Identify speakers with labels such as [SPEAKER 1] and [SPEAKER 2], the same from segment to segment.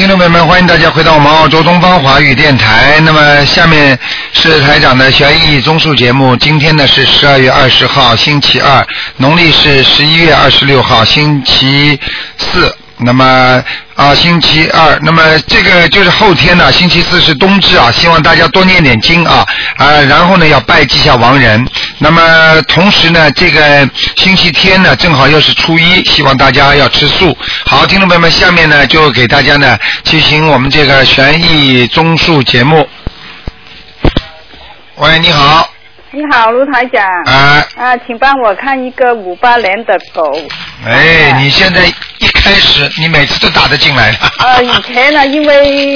[SPEAKER 1] 听众朋友们，欢迎大家回到我们澳洲东方华语电台。那么下面是台长的悬疑综述节目。今天呢是十二月二十号，星期二，农历是十一月二十六号，星期四。那么啊，星期二，那么这个就是后天呢，星期四是冬至啊，希望大家多念点经啊啊，然后呢要拜祭下亡人。那么同时呢，这个星期天呢正好又是初一，希望大家要吃素。好，听众朋友们，下面呢就给大家呢进行我们这个悬疑综述节目。喂，你好，
[SPEAKER 2] 你好，卢台长。
[SPEAKER 1] 啊，
[SPEAKER 2] 啊，请帮我看一个五八年的狗。
[SPEAKER 1] 哎，你现在一开始你每次都打得进来的。
[SPEAKER 2] 啊，以前呢，因为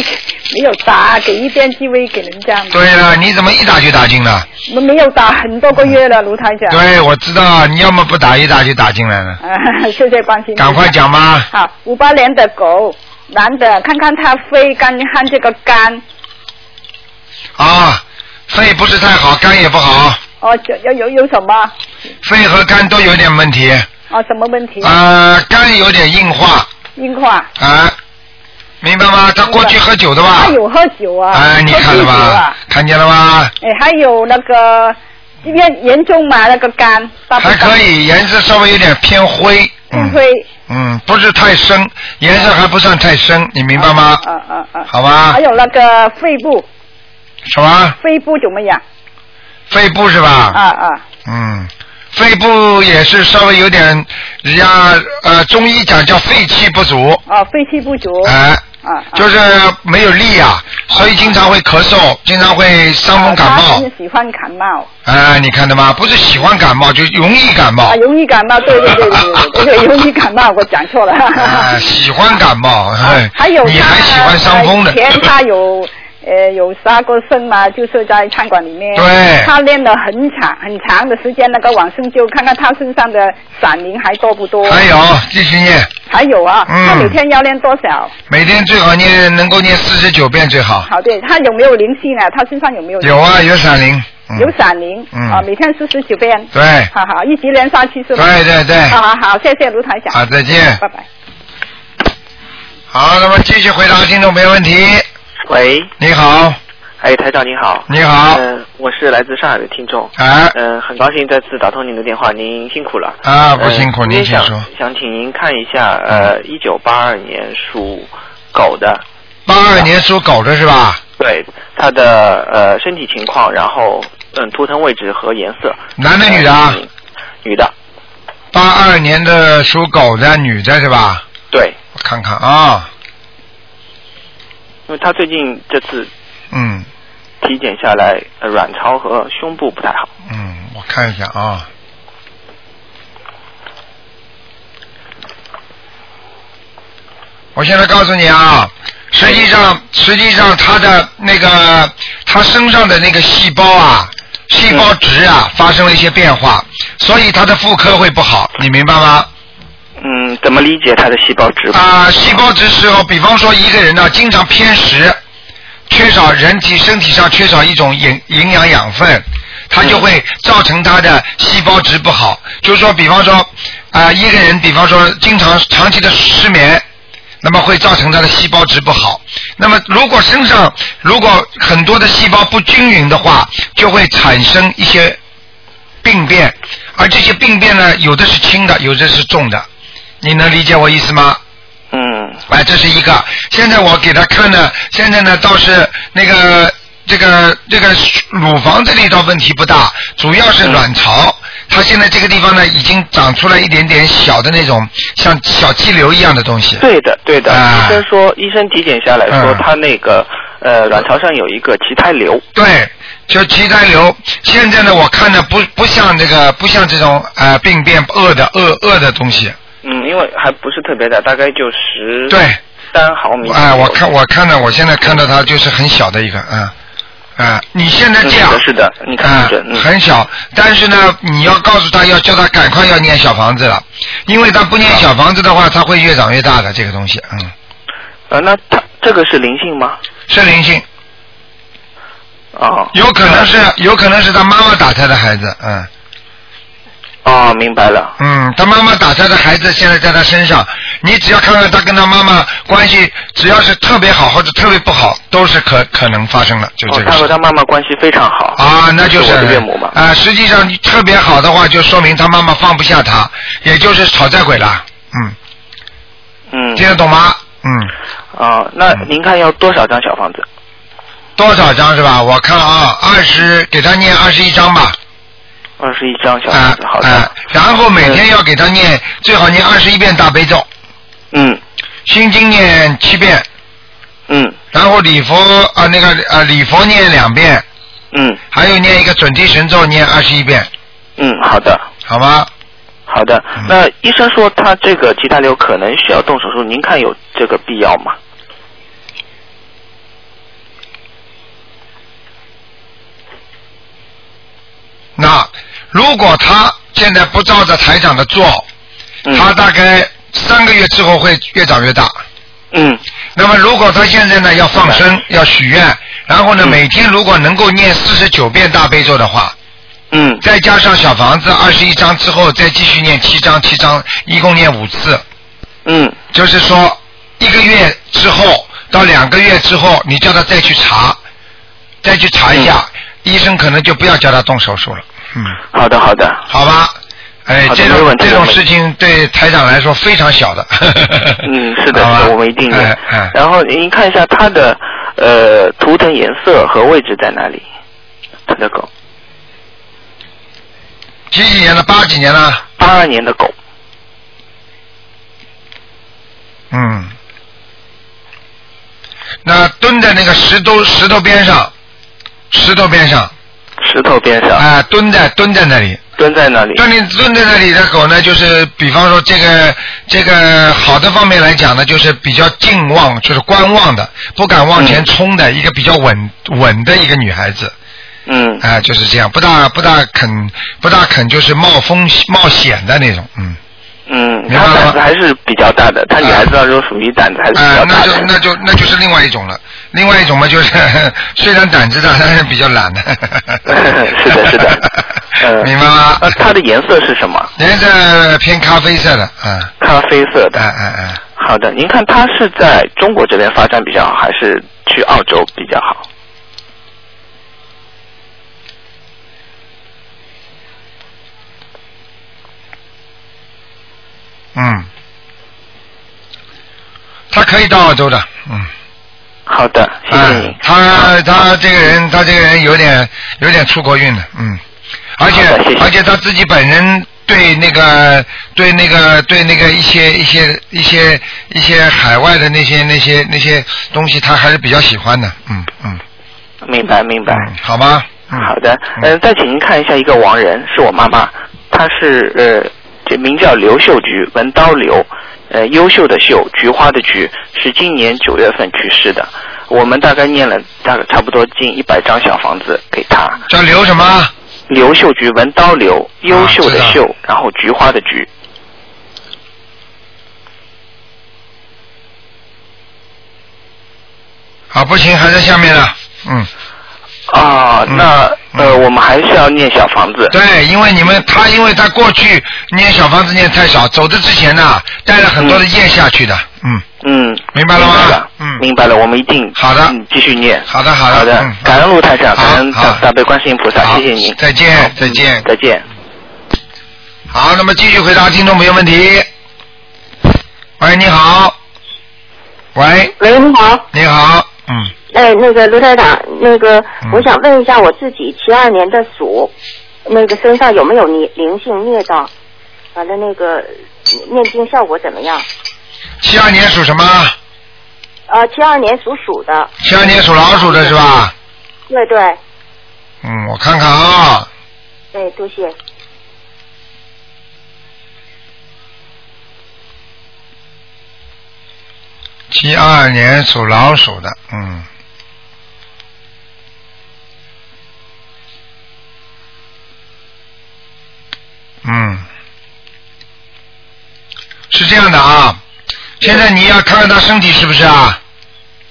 [SPEAKER 2] 没有打，给一点机会给人家嘛。
[SPEAKER 1] 对了，你怎么一打就打进了？
[SPEAKER 2] 我没有打很多个月了，卢台长。
[SPEAKER 1] 对，我知道，你要么不打一打就打进来了。
[SPEAKER 2] 啊，谢谢关心。
[SPEAKER 1] 赶快。讲吧。
[SPEAKER 2] 好，五八年的狗，男的，看看他肺肝看这个肝，
[SPEAKER 1] 啊，肺不是太好，肝也不好，
[SPEAKER 2] 哦，这有有有什么？
[SPEAKER 1] 肺和肝都有点问题。
[SPEAKER 2] 哦，什么问题？
[SPEAKER 1] 啊，肝有点硬化
[SPEAKER 2] 硬化。
[SPEAKER 1] 啊，明白吗？他过去喝酒的吧
[SPEAKER 2] 他？有喝酒啊。
[SPEAKER 1] 哎，你看了吧
[SPEAKER 2] 啊？？
[SPEAKER 1] 看见了吧？
[SPEAKER 2] 哎，还有那个，这边严重嘛，那个肝。
[SPEAKER 1] 还可。以，颜色稍微有点偏灰。嗯。
[SPEAKER 2] 灰。
[SPEAKER 1] 嗯，不是太深，颜色还不算太深，你明白吗？
[SPEAKER 2] 嗯嗯嗯。
[SPEAKER 1] 好吧
[SPEAKER 2] 还。有那个肺部，
[SPEAKER 1] 什么？
[SPEAKER 2] 肺部怎么样？
[SPEAKER 1] 肺部是吧？
[SPEAKER 2] 啊啊。
[SPEAKER 1] 嗯，肺部也是稍微有点，人家呃中医讲叫肺气不足，
[SPEAKER 2] 哦，肺气不足。
[SPEAKER 1] 哎、
[SPEAKER 2] 啊啊。
[SPEAKER 1] 就是没有力啊，所以经常会咳嗽，经常会伤风感冒。
[SPEAKER 2] 很喜欢感冒。
[SPEAKER 1] 哎、你看到吗？不是喜欢感冒，就容易感冒
[SPEAKER 2] 啊，。容易感冒，对对对对容易感冒，我讲错了。
[SPEAKER 1] 啊，喜欢感冒，哎，
[SPEAKER 2] 还有他
[SPEAKER 1] 你还喜欢伤风的
[SPEAKER 2] 以？前他有呃有杀过生嘛，就是在餐馆里面。
[SPEAKER 1] 对
[SPEAKER 2] 他练了很长很长的时间，那个往生就，看看他身上的闪灵还多不多。
[SPEAKER 1] 还有继续念，
[SPEAKER 2] 还有啊，
[SPEAKER 1] 嗯
[SPEAKER 2] 他每天要练多少？
[SPEAKER 1] 每天最好念能够念四十九遍最好。
[SPEAKER 2] 好对，他有没有灵性啊？他身上有没有？
[SPEAKER 1] 有啊，有闪灵。嗯、
[SPEAKER 2] 有闪灵，
[SPEAKER 1] 嗯
[SPEAKER 2] 啊，每天四十九遍。
[SPEAKER 1] 对，
[SPEAKER 2] 好好，一直连下去是吧？
[SPEAKER 1] 对对对
[SPEAKER 2] 好好好，谢谢卢台长。
[SPEAKER 1] 好再见
[SPEAKER 2] 拜拜。
[SPEAKER 1] 好，那么继续回答听众朋友问题。
[SPEAKER 3] 喂，
[SPEAKER 1] 你好，
[SPEAKER 3] 哎，台长你好。
[SPEAKER 1] 你好，
[SPEAKER 3] 嗯、我是来自上海的听众。
[SPEAKER 1] 啊
[SPEAKER 3] 嗯、很高兴再次打通您的电话，您辛苦了。
[SPEAKER 1] 啊，不辛苦，
[SPEAKER 3] 呃
[SPEAKER 1] 您请说。
[SPEAKER 3] 想请您看一下，呃，一九八二年属狗的，
[SPEAKER 1] 八二年属狗的是吧？
[SPEAKER 3] 对他的呃身体情况，然后嗯图腾位置和颜色。
[SPEAKER 1] 男的女的
[SPEAKER 3] 女的，
[SPEAKER 1] 八二年的属狗的女的是吧？
[SPEAKER 3] 对，
[SPEAKER 1] 我看看啊，
[SPEAKER 3] 因为他最近这次
[SPEAKER 1] 嗯
[SPEAKER 3] 体检下来，呃卵巢和胸部不太好。
[SPEAKER 1] 嗯，我看一下啊。我现在告诉你啊，实际上实际上他的那个他身上的那个细胞啊，细胞质啊发生了一些变化，所以他的妇科会不好，你明白吗？
[SPEAKER 3] 嗯，怎么理解他的细胞质？
[SPEAKER 1] 啊，细胞质时候，比方说一个人呢，经常偏食，缺少人体身体上缺少一种营营养养分，他就会造成他的细胞质不好。就是说，比方说啊、一个人，比方说经常长期的失眠。那么会造成他的细胞质不好。那么如果身上如果很多的细胞不均匀的话，就会产生一些病变，而这些病变呢，有的是轻的，有的是重的。你能理解我意思吗？
[SPEAKER 3] 嗯
[SPEAKER 1] 哎，这是一个。现在我给他看呢，现在呢倒是那个这个这个乳房这里倒问题不大，主要是卵巢。它现在这个地方呢，已经长出来一点点小的那种像小肌瘤一样的东西。
[SPEAKER 3] 对的，对的。
[SPEAKER 1] 啊
[SPEAKER 3] 医生说，医生体检下来说，
[SPEAKER 1] 嗯
[SPEAKER 3] 他那个呃卵巢上有一个脐胎瘤。
[SPEAKER 1] 对，就脐胎瘤。现在呢，我看的不不像这个不像这种呃病变恶的恶恶的东西。
[SPEAKER 3] 嗯，因为还不是特别大，大概就十
[SPEAKER 1] 对，
[SPEAKER 3] 三毫米。
[SPEAKER 1] 哎、我看我看到我现在看到它就是很小的一个，嗯，啊、你现在这样，
[SPEAKER 3] 嗯是的你看
[SPEAKER 1] 啊
[SPEAKER 3] 嗯
[SPEAKER 1] 很小，但是呢，你要告诉他，要叫他赶快要念小房子了，因为他不念小房子的话，他会越长越大的这个东西，嗯，
[SPEAKER 3] 呃，那他这个是灵性吗？
[SPEAKER 1] 是灵性，
[SPEAKER 3] 哦，
[SPEAKER 1] 有可能是有可能是他妈妈打胎的孩子，嗯，
[SPEAKER 3] 哦，明白了。
[SPEAKER 1] 嗯，他妈妈打胎的孩子现在在他身上，你只要看看他跟他妈妈关系，只要是特别好或者特别不好，都是可可能发生的，就这，个事。
[SPEAKER 3] 哦他和他妈妈关系非常好。
[SPEAKER 1] 啊，那就是
[SPEAKER 3] 我的岳母嘛。
[SPEAKER 1] 啊、实际上特别好的话，就说明他妈妈放不下他，也就是讨债鬼了。嗯，
[SPEAKER 3] 嗯。
[SPEAKER 1] 听得懂吗？嗯，
[SPEAKER 3] 哦，那您看要多少张小房子？
[SPEAKER 1] 多少张是吧？我看啊，二十，给他念二十一张吧。
[SPEAKER 3] 二十一张小
[SPEAKER 1] 啊
[SPEAKER 3] 房子，好的。
[SPEAKER 1] 啊，然后每天要给他念，最好念二十一遍大悲咒，
[SPEAKER 3] 嗯。
[SPEAKER 1] 心经念七遍，
[SPEAKER 3] 嗯。
[SPEAKER 1] 然后礼佛啊那个啊礼佛念两遍，
[SPEAKER 3] 嗯。
[SPEAKER 1] 还有念一个准提神咒念二十一遍，
[SPEAKER 3] 嗯，好的。
[SPEAKER 1] 好吗？
[SPEAKER 3] 好的。
[SPEAKER 1] 嗯。
[SPEAKER 3] 那医生说他这个脐带瘤可能需要动手术，您看有这个必要吗？
[SPEAKER 1] 那如果他现在不照着台长的做，
[SPEAKER 3] 嗯。
[SPEAKER 1] 他大概三个月之后会越长越大。
[SPEAKER 3] 嗯。
[SPEAKER 1] 那么如果他现在呢要放生，要许愿，然后呢
[SPEAKER 3] 嗯。
[SPEAKER 1] 每天如果能够念四十九遍大悲咒的话，
[SPEAKER 3] 嗯。
[SPEAKER 1] 再加上小房子二十一章之后，再继续念七章，七章一共念五次，
[SPEAKER 3] 嗯。
[SPEAKER 1] 就是说一个月之后到两个月之后，你叫他再去查，再去查一下，医生可能就不要叫他动手术了。嗯，
[SPEAKER 3] 好的好的。
[SPEAKER 1] 好吧。哎，这种这种事情对台长来说非常小的。
[SPEAKER 3] 嗯，是的，是的，我们一定
[SPEAKER 1] 哎
[SPEAKER 3] 然后您看一下它的呃图腾颜色和位置在哪里？它的狗，
[SPEAKER 1] 几几年的？八几年的？
[SPEAKER 3] 八二年的狗。
[SPEAKER 1] 嗯。那蹲在那个石头石头边上，石头边上，
[SPEAKER 3] 石头边上，
[SPEAKER 1] 啊、蹲在蹲在那里，
[SPEAKER 3] 蹲在那里。
[SPEAKER 1] 蹲在蹲在那里的狗呢，就是比方说这个这个好的方面来讲呢，就是比较静望，就是观望的，不敢往前冲的、一个比较稳稳的一个女孩子，
[SPEAKER 3] 嗯。
[SPEAKER 1] 啊、就是这样，不大不大肯不大肯就是冒风冒险的那种，嗯，
[SPEAKER 3] 嗯，
[SPEAKER 1] 明白了吗
[SPEAKER 3] 它胆子还是比较大的，他女孩子当中属于胆子还是比
[SPEAKER 1] 啊、那就
[SPEAKER 3] 较大的。
[SPEAKER 1] 那就那就是另外一种了，另外一种嘛就是 虽然胆子大，但是比较懒的。
[SPEAKER 3] 是的是的呃
[SPEAKER 1] 明白吗？
[SPEAKER 3] 那它的颜色是什么？
[SPEAKER 1] 颜色偏咖啡色的，嗯，
[SPEAKER 3] 咖啡色的。
[SPEAKER 1] 哎哎哎，
[SPEAKER 3] 好的，您看它是在中国这边发展比较好，还是去澳洲比较好？
[SPEAKER 1] 嗯，他可以到澳洲的，嗯。
[SPEAKER 3] 好的，谢谢。
[SPEAKER 1] 他他这个人，他这个人有点有点出国运的，嗯，而且而且他自己本人对那个对那个对那个一些一些一些一些海外的那些那些那些东西，他还是比较喜欢的，嗯嗯。
[SPEAKER 3] 明白明白。
[SPEAKER 1] 嗯，好吗，嗯，
[SPEAKER 3] 好的，嗯、再请您看一下一个亡人，是我妈妈，她是呃，这名叫刘秀菊，文刀刘，呃，优秀的秀，菊花的菊，是今年九月份去世的。我们大概念了大概差不多近一百张小房子给他。
[SPEAKER 1] 叫刘什么？
[SPEAKER 3] 刘秀菊，文刀刘，优秀的秀，然后菊花的菊。
[SPEAKER 1] 啊，不行，还在下面呢，嗯。
[SPEAKER 3] 啊，
[SPEAKER 1] 嗯。
[SPEAKER 3] 那呃，
[SPEAKER 1] 嗯。
[SPEAKER 3] 我们还是要念小房子。
[SPEAKER 1] 对，因为你们他，因为他过去念小房子念太少，走的之前呢，带了很多的业下去的，嗯，
[SPEAKER 3] 嗯，
[SPEAKER 1] 明白了吗？
[SPEAKER 3] 明白了，
[SPEAKER 1] 嗯。
[SPEAKER 3] 明白了，我们一定
[SPEAKER 1] 好的。
[SPEAKER 3] 嗯继续念。
[SPEAKER 1] 好的好的
[SPEAKER 3] 好的
[SPEAKER 1] 嗯，
[SPEAKER 3] 感恩陆台长，感恩
[SPEAKER 1] 好。
[SPEAKER 3] 大大悲观世音菩萨，谢谢您。
[SPEAKER 1] 再见再见。
[SPEAKER 3] 再见。
[SPEAKER 1] 好，那么继续回答听众朋友问题。喂，你好。喂，
[SPEAKER 4] 喂，你好，
[SPEAKER 1] 你好，嗯，
[SPEAKER 4] 哎，那个卢台长，那个、
[SPEAKER 1] 嗯
[SPEAKER 4] 我想问一下我自己七二年的鼠，那个身上有没有灵灵性孽障？完了，那个念经效果怎么样？
[SPEAKER 1] 七二年属什么？
[SPEAKER 4] 呃，七二年属鼠的。
[SPEAKER 1] 七二年属老鼠的是吧？
[SPEAKER 4] 对对，
[SPEAKER 1] 嗯，我看看啊，
[SPEAKER 4] 哎，多谢。
[SPEAKER 1] 七二年属老鼠的，嗯。嗯，是这样的啊，现在你要看看他身体是不是啊？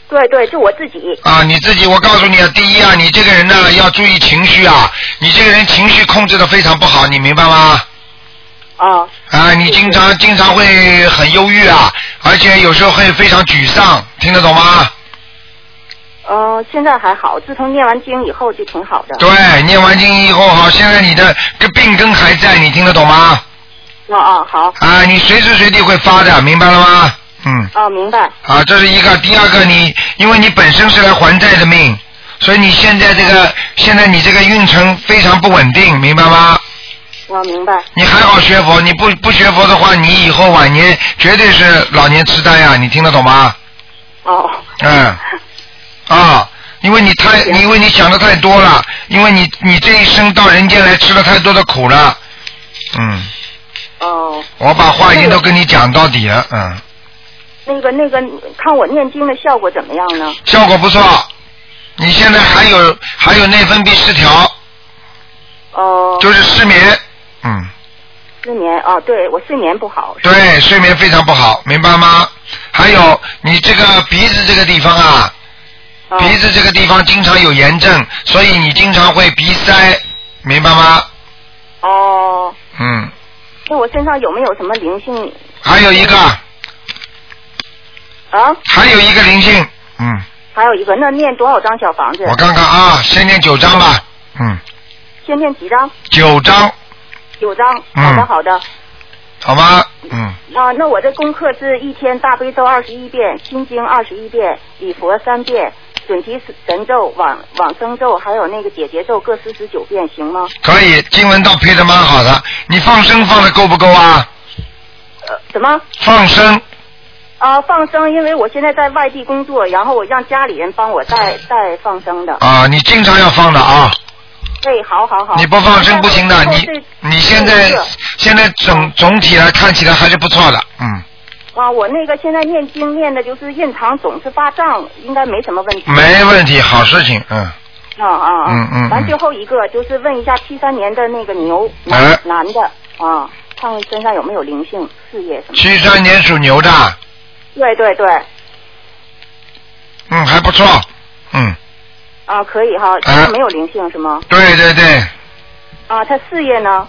[SPEAKER 4] 对对，就我自己。
[SPEAKER 1] 啊，你自己，我告诉你啊，第一啊，你这个人呢要注意情绪啊，你这个人情绪控制的非常不好，你明白吗？
[SPEAKER 4] 哦
[SPEAKER 1] 啊，你经常经常会很忧郁啊，而且有时候会非常沮丧，听得懂吗？
[SPEAKER 4] 呃，现在还好，自从念完经以后就挺好的。
[SPEAKER 1] 对，念完经以后好，现在你的这病根还在，你听得懂吗？
[SPEAKER 4] 哦哦，好，
[SPEAKER 1] 啊，你随时随地会发的，明白了吗？嗯。
[SPEAKER 4] 哦，明白。
[SPEAKER 1] 啊，这是一个。第二个，你因为你本身是来还债的命，所以你现在这个现在你这个运程非常不稳定，明白吗？
[SPEAKER 4] 我明白。
[SPEAKER 1] 你还好学佛，你不不学佛的话，你以后晚年绝对是老年痴呆呀，你听得懂吗？
[SPEAKER 4] 哦。
[SPEAKER 1] 嗯。啊，因为你太，因为你想的太多了，因为你你这一生到人间来吃了太多的苦了，嗯。
[SPEAKER 4] 哦。
[SPEAKER 1] 我把话已经都跟你讲到底了，嗯，
[SPEAKER 4] 那个那个，看我念经的效果怎么样呢？
[SPEAKER 1] 效果不错。你现在还有还有内分泌失调，
[SPEAKER 4] 哦。
[SPEAKER 1] 就是失眠，嗯，
[SPEAKER 4] 失眠哦，对我睡眠不好。
[SPEAKER 1] 对，睡眠非常不好，明白吗？还有你这个鼻子这个地方啊，
[SPEAKER 4] 哦
[SPEAKER 1] 鼻子这个地方经常有炎症，所以你经常会鼻塞，明白吗？
[SPEAKER 4] 哦，
[SPEAKER 1] 嗯，
[SPEAKER 4] 那我身上有没有什么灵性
[SPEAKER 1] 还有一个，
[SPEAKER 4] 啊？
[SPEAKER 1] 还有一个灵性，嗯，
[SPEAKER 4] 还有一个，那念多少张小房子？
[SPEAKER 1] 我看看啊，先念九张吧，嗯，
[SPEAKER 4] 先念几张？
[SPEAKER 1] 九张，
[SPEAKER 4] 九张。
[SPEAKER 1] 嗯
[SPEAKER 4] 好的，好的。
[SPEAKER 1] 好吗？嗯，
[SPEAKER 4] 啊，那我的功课是一天大悲咒二十一遍，心经二十一遍，礼佛三遍，准提神咒、往往生咒，还有那个解结咒各四十九遍，行吗？
[SPEAKER 1] 可以，经文倒配的蛮好的。你放生放的够不够啊？
[SPEAKER 4] 呃，什么？
[SPEAKER 1] 放生，
[SPEAKER 4] 啊，放生，因为我现在在外地工作，然后我让家里人帮我带带放生的。
[SPEAKER 1] 啊，你经常要放的啊。
[SPEAKER 4] 对，好好好。
[SPEAKER 1] 你不放生不行的，你你现在现在总总体来看起来还是不错的，嗯，
[SPEAKER 4] 啊，我那个现在念经念的就是印堂总是发胀，应该没什么问题。
[SPEAKER 1] 没问题，好事情，嗯，
[SPEAKER 4] 啊啊啊！
[SPEAKER 1] 嗯嗯嗯
[SPEAKER 4] 完最后一个就是问一下七三年的那个牛男、
[SPEAKER 1] 哎
[SPEAKER 4] 男的啊，看看身上有没有灵性、事业什么。
[SPEAKER 1] 七三年属牛的，
[SPEAKER 4] 对对对，
[SPEAKER 1] 嗯，还不错，嗯，
[SPEAKER 4] 啊，可以哈，
[SPEAKER 1] 哎
[SPEAKER 4] 他没有灵性是吗？
[SPEAKER 1] 对对对，
[SPEAKER 4] 啊，他事业呢？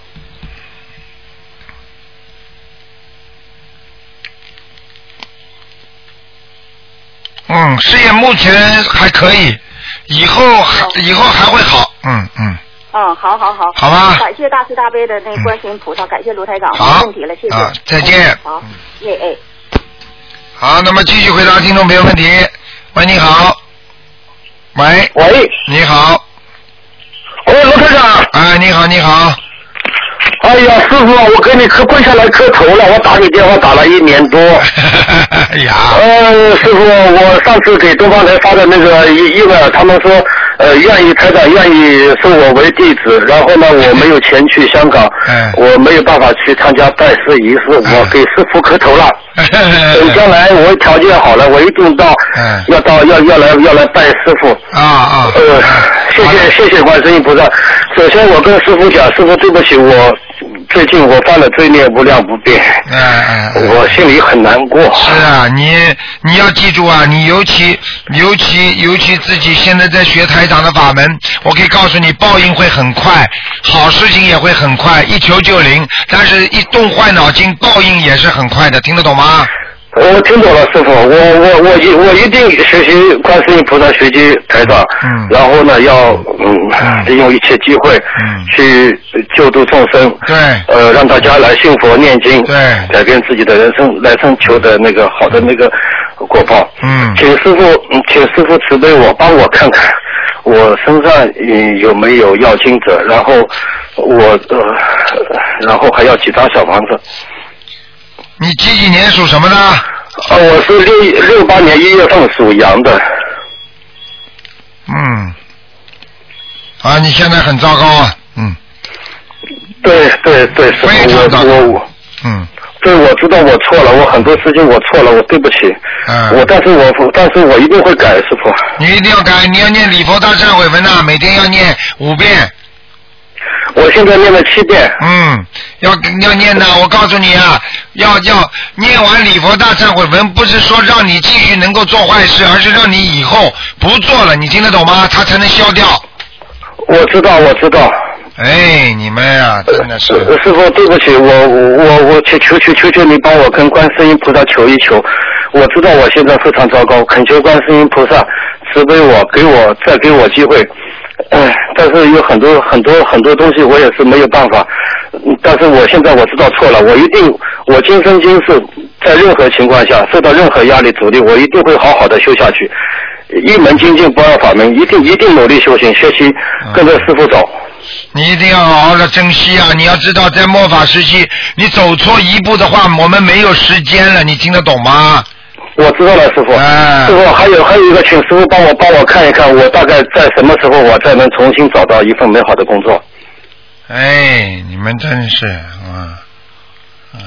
[SPEAKER 1] 嗯，事业目前还可以，以后还以后还会好，嗯嗯，
[SPEAKER 4] 嗯，好好好。
[SPEAKER 1] 好吧。
[SPEAKER 4] 感谢大慈大悲的那观世音菩萨，感谢卢台长，
[SPEAKER 1] 好。
[SPEAKER 4] 没问题了，谢谢。
[SPEAKER 1] 啊再见。
[SPEAKER 4] 嗯好，耶哎。
[SPEAKER 1] 好，那么继续回答听众朋友问题。喂，你好，喂，
[SPEAKER 5] 喂，
[SPEAKER 1] 你好，
[SPEAKER 5] 喂，罗科长。
[SPEAKER 1] 哎，你好，你好，
[SPEAKER 5] 哎呀，师傅，我给你磕跪下来磕头了，我打你电话打了一年多。
[SPEAKER 1] 哎呀，
[SPEAKER 5] 呃，师傅，我上次给东方台发的那个一一个，他们说呃愿意台长愿意收我为弟子，然后呢我没有钱去香港，
[SPEAKER 1] 哎
[SPEAKER 5] 我没有办法去参加拜师仪式，
[SPEAKER 1] 哎
[SPEAKER 5] 我给师傅磕头了。等将来我条件好了，我一定到，
[SPEAKER 1] 哎
[SPEAKER 5] 要到要要来要来拜师傅。
[SPEAKER 1] 啊啊，
[SPEAKER 5] 呃，谢谢谢谢观世音菩萨。首先我跟师傅讲，师傅对不起，我最近我犯了罪孽无量不变，
[SPEAKER 1] 哎哎，哎
[SPEAKER 5] 我心里很难过。
[SPEAKER 1] 是啊，你你要记住啊，你尤其尤其尤其自己现在在学台长的法门，我可以告诉你，报应会很快，好事情也会很快，一求就灵。但是，一动坏脑筋，报应也是很快的，听得懂吗？
[SPEAKER 5] 我听懂了，师傅，我我我一我一定学习观世音菩萨，学习台长，
[SPEAKER 1] 嗯。
[SPEAKER 5] 然后呢，要嗯
[SPEAKER 1] 嗯
[SPEAKER 5] 利用一切机会，
[SPEAKER 1] 嗯。
[SPEAKER 5] 去救度众生，
[SPEAKER 1] 对。
[SPEAKER 5] 呃，让大家来信佛念经，
[SPEAKER 1] 对。
[SPEAKER 5] 改变自己的人生，来生求的那个好的那个果报。
[SPEAKER 1] 嗯。
[SPEAKER 5] 请师傅，嗯请师傅慈悲我，帮我看看我身上嗯有没有要经者，然后我呃，然后还要几张小房子。
[SPEAKER 1] 你几几年属什么的？
[SPEAKER 5] 啊，我是六六八年一月份属羊的。
[SPEAKER 1] 嗯，啊，你现在很糟糕啊，嗯
[SPEAKER 5] 对对对，师
[SPEAKER 1] 非常糟
[SPEAKER 5] 傅，我我我，
[SPEAKER 1] 嗯
[SPEAKER 5] 对，我知道我错了，我很多事情我错了，我对不起。
[SPEAKER 1] 嗯
[SPEAKER 5] 我但是我但是我一定会改，师傅。
[SPEAKER 1] 你一定要改，你要念礼佛大忏悔文呐、每天要念五遍。
[SPEAKER 5] 我现在念了七遍。
[SPEAKER 1] 嗯，要要念的，我告诉你啊，要要念完礼佛大忏悔文，不是说让你继续能够做坏事，而是让你以后不做了，你听得懂吗？它才能消掉。
[SPEAKER 5] 我知道，我知道。
[SPEAKER 1] 哎，你们呀、真的是，
[SPEAKER 5] 呃师傅，对不起，我我我求求求求求你帮我跟观世音菩萨求一求。我知道我现在非常糟糕，恳求观世音菩萨慈悲我，给我再给我机会。唉，但是有很多很多很多东西我也是没有办法。嗯但是我现在我知道错了，我一定，我今生今世在任何情况下受到任何压力阻力，我一定会好好的修下去。一门精进不二法门，一定一定努力修行学习，跟着师傅走。
[SPEAKER 1] 你一定要好好的珍惜啊！你要知道，在末法时期，你走错一步的话，我们没有时间了，你听得懂吗？
[SPEAKER 5] 我知道了，师傅。
[SPEAKER 1] 哎
[SPEAKER 5] 师傅，还有还有一个，请师傅帮我帮我看一看，我大概在什么时候我才能重新找到一份美好的工作？
[SPEAKER 1] 哎，你们真是，啊嗯，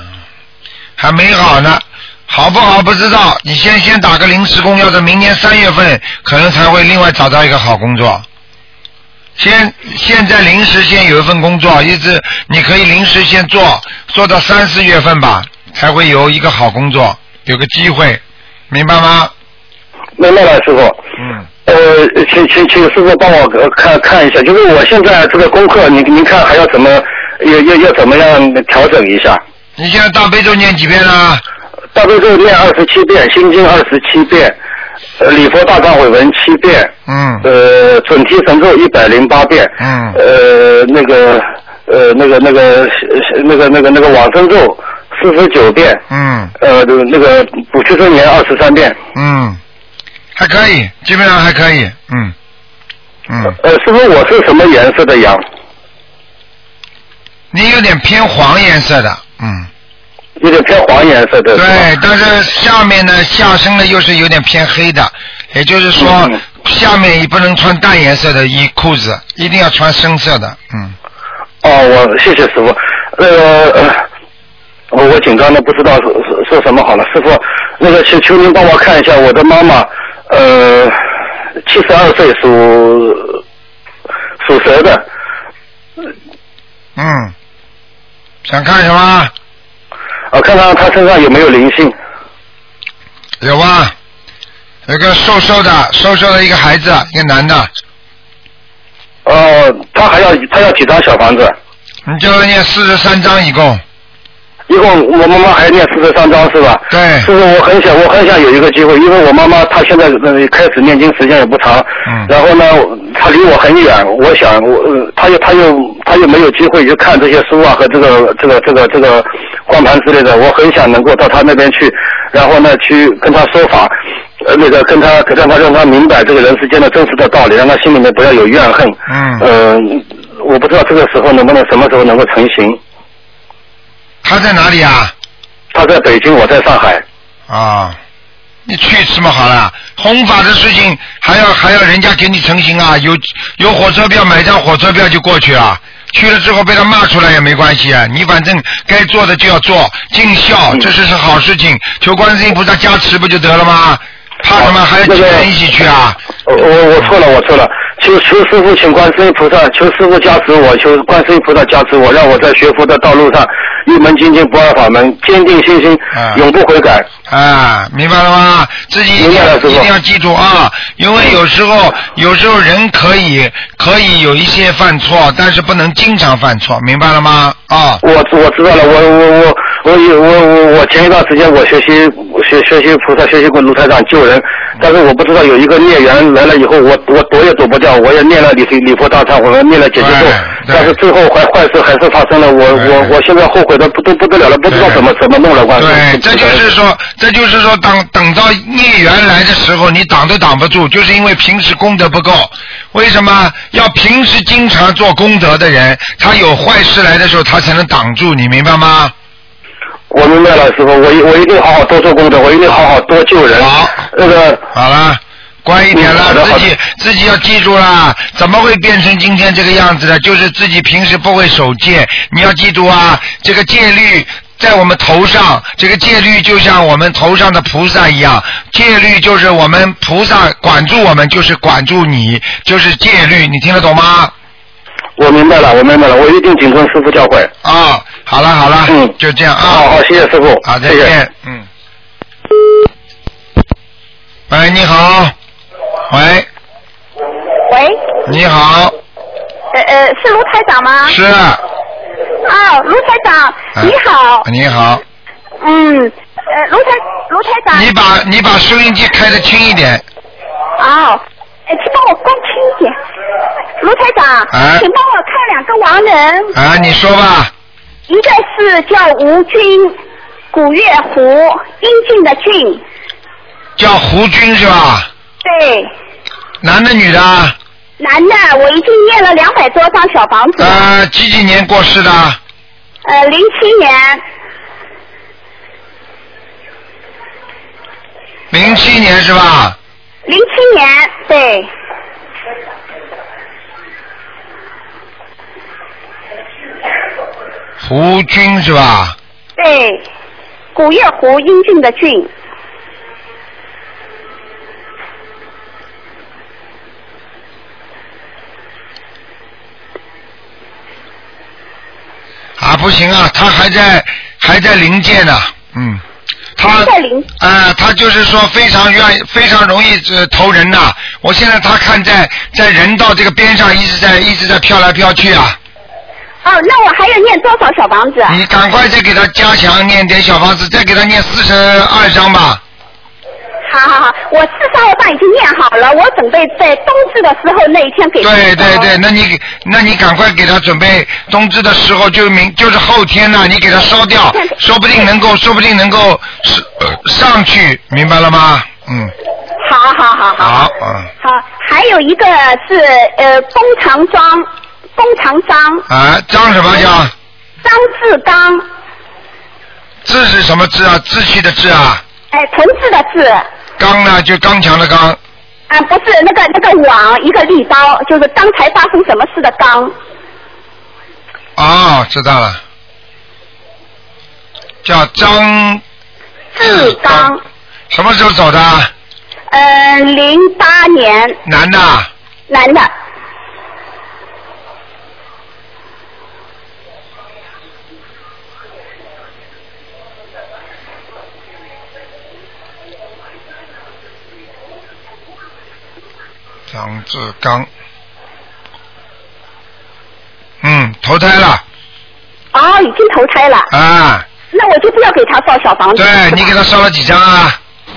[SPEAKER 1] 还没好呢，好不好不知道。你先先打个临时工，要在明年三月份可能才会另外找到一个好工作。先现在临时先有一份工作，一直你可以临时先做，做到三四月份吧，才会有一个好工作，有个机会，明白吗？
[SPEAKER 5] 明白了，师傅。
[SPEAKER 1] 嗯。
[SPEAKER 5] 呃，请请请师傅帮我呃看看一下，就是我现在这个功课，您您看还要怎么要要要怎么样调整一下？
[SPEAKER 1] 你现在大悲咒念几遍了？
[SPEAKER 5] 大悲咒念二十七遍，心经二十七遍，呃，礼佛大忏悔文七遍，
[SPEAKER 1] 嗯
[SPEAKER 5] 呃，准提神咒一百零八遍，
[SPEAKER 1] 嗯
[SPEAKER 5] 呃，那个呃那个那个呃那个那个那个往生咒四十九遍，
[SPEAKER 1] 嗯
[SPEAKER 5] 呃，那个补缺真言二十三遍。
[SPEAKER 1] 嗯，还可以，基本上还可以，嗯嗯，
[SPEAKER 5] 呃，师傅，我是什么颜色的羊？
[SPEAKER 1] 你有点偏黄颜色的，嗯。
[SPEAKER 5] 有点偏黄颜色的。
[SPEAKER 1] 对，但是下面呢，下身呢又是有点偏黑的，也就是说，
[SPEAKER 5] 嗯
[SPEAKER 1] 下面也不能穿淡颜色的衣裤子，一定要穿深色的，嗯。
[SPEAKER 5] 哦，我谢谢师傅。呃，呃我我紧张的不知道说说说什么好了。师傅，那个求求您帮我看一下我的妈妈，呃，七十二岁属属蛇的，
[SPEAKER 1] 嗯，想看什么？
[SPEAKER 5] 我，看看她身上有没有灵性。
[SPEAKER 1] 有啊，有个瘦瘦的、瘦瘦的一个孩子，一个男的，
[SPEAKER 5] 呃，他还要他要几张小房子？
[SPEAKER 1] 你就念四十三张一共。
[SPEAKER 5] 一共我妈妈还念四十三章是吧？
[SPEAKER 1] 对
[SPEAKER 5] 师傅，我很想我很想有一个机会，因为我妈妈她现在呃开始念经时间也不长，
[SPEAKER 1] 嗯
[SPEAKER 5] 然后呢，她离我很远，我想我呃她又她又她又没有机会去看这些书啊和这个这个这个这个光盘之类的，我很想能够到她那边去，然后呢去跟她说法，呃那个跟她让她让她明白这个人世间的真实的道理，让她心里面不要有怨恨。
[SPEAKER 1] 嗯
[SPEAKER 5] 呃，我不知道这个时候能不能什么时候能够成型。
[SPEAKER 1] 他在哪里啊？
[SPEAKER 5] 他在北京，我在上海。
[SPEAKER 1] 啊，你去吃嘛好了，弘法的事情还要还要人家给你成型啊，有有火车票买张火车票就过去啊，去了之后被他骂出来也没关系啊，你反正该做的就要做，尽孝，这是是好事情，求观世音菩萨加持不就得了吗？怕什么还要几个人一起去啊？
[SPEAKER 5] 我我我错了，我错了。求求师傅，请观世音菩萨，求师傅加持我，求观世音菩萨加持我，让我在学佛的道路上一门精进不二法门，坚定信心，
[SPEAKER 1] 啊
[SPEAKER 5] 永不悔改。
[SPEAKER 1] 啊，明白了吗？自己一定要记住啊，因为有时候有时候人可以可以有一些犯错，但是不能经常犯错，明白了吗？啊，
[SPEAKER 5] 我我知道了，我我我我有我我我前一段时间我学习学学习菩萨，学习过卢台长救人，但是我不知道有一个孽缘来了以后，我我躲也躲不掉，我也念了礼礼佛大忏悔文，念了解决咒但是最后坏坏事还是发生了，我我我现在后悔的不都不得了了，不知道怎么怎么弄了，关系。
[SPEAKER 1] 对，这就是说，这就是说，等等到孽缘来的时候，你挡都挡不住，就是因为平时功德不够。为什么要平时经常做功德的人，他有坏事来的时候，他才能挡住，你明白吗？
[SPEAKER 5] 我明白了，师傅，我一我一定好好多做功德，我一定好好多救人。
[SPEAKER 1] 好
[SPEAKER 5] 那个
[SPEAKER 1] 好了，乖一点了自己自己要记住啦。怎么会变成今天这个样子的？就是自己平时不会守戒。你要记住啊，这个戒律在我们头上，这个戒律就像我们头上的菩萨一样，戒律就是我们菩萨管住我们，就是管住你，就是戒律。你听得懂吗？
[SPEAKER 5] 我明白了，我明白了，我一定谨遵师傅教诲。
[SPEAKER 1] 啊、好了好了，
[SPEAKER 5] 嗯
[SPEAKER 1] 就这样啊。
[SPEAKER 5] 好好，谢谢师傅。
[SPEAKER 1] 好，再
[SPEAKER 5] 谢谢
[SPEAKER 1] 见。嗯。喂，你好。喂，
[SPEAKER 6] 喂，
[SPEAKER 1] 你好。
[SPEAKER 6] 呃呃
[SPEAKER 4] 呃，是卢台长吗？
[SPEAKER 1] 是，
[SPEAKER 4] 哦，卢台长，
[SPEAKER 1] 嗯
[SPEAKER 4] 你好。
[SPEAKER 1] 你好，
[SPEAKER 4] 嗯，呃，卢台卢台长。
[SPEAKER 1] 你把你把收音机开的轻一点，
[SPEAKER 4] 哦，呃请帮我关轻一点。卢台长，
[SPEAKER 1] 啊
[SPEAKER 4] 请帮我看两个亡人，
[SPEAKER 1] 啊，你说吧，
[SPEAKER 4] 一个是叫吴军，古月胡，英俊的俊，
[SPEAKER 1] 叫胡军是吧？
[SPEAKER 4] 对，
[SPEAKER 1] 男的女的？
[SPEAKER 4] 男的，我已经念了两百多张小房子，
[SPEAKER 1] 呃，几几年过世的？
[SPEAKER 4] 呃，零七年，
[SPEAKER 1] 零七年是吧？
[SPEAKER 4] 零七年，对，
[SPEAKER 1] 胡军是吧？
[SPEAKER 4] 对，古月胡，英俊的俊，
[SPEAKER 1] 啊，不行啊，他还在还在临界呢，嗯，他
[SPEAKER 4] 还在临。
[SPEAKER 1] 啊、他就是说非常愿意，非常容易呃投人呐、我现在他看在在人道这个边上一直在一直在飘来飘去啊，
[SPEAKER 4] 哦，那我还要念多少小房子？
[SPEAKER 1] 你赶快再给他加强念点小房子，再给他念四十二章吧。
[SPEAKER 4] 好好好，我四十二章已经念好了，我准备在冬至的时候那一天给他
[SPEAKER 1] 对对对，那你那你赶快给他准备冬至的时候就明就是后天呐、你给他烧掉，说不定能够说不定能够是、呃上去，明白了吗？嗯，
[SPEAKER 4] 好好好好
[SPEAKER 1] 好，嗯
[SPEAKER 4] 好，还有一个是呃弓长庄，弓长张，
[SPEAKER 1] 啊，张什么叫？
[SPEAKER 4] 张志刚，
[SPEAKER 1] 志是什么志啊？志气的志啊，
[SPEAKER 4] 哎，同志的志，
[SPEAKER 1] 刚呢就刚强的刚，
[SPEAKER 4] 啊，不是那个那个网一个利刀，就是刚才发生什么事的刚，
[SPEAKER 1] 哦，知道了，叫张
[SPEAKER 4] 志刚，
[SPEAKER 1] 什么时候走的？
[SPEAKER 4] 呃，零八年。
[SPEAKER 1] 男的，
[SPEAKER 4] 男的，
[SPEAKER 1] 张志刚，嗯，投胎了
[SPEAKER 4] 哦，已经投胎了，
[SPEAKER 1] 啊。
[SPEAKER 4] 那我就不要给他烧小房子，
[SPEAKER 1] 对你给他烧了几张啊？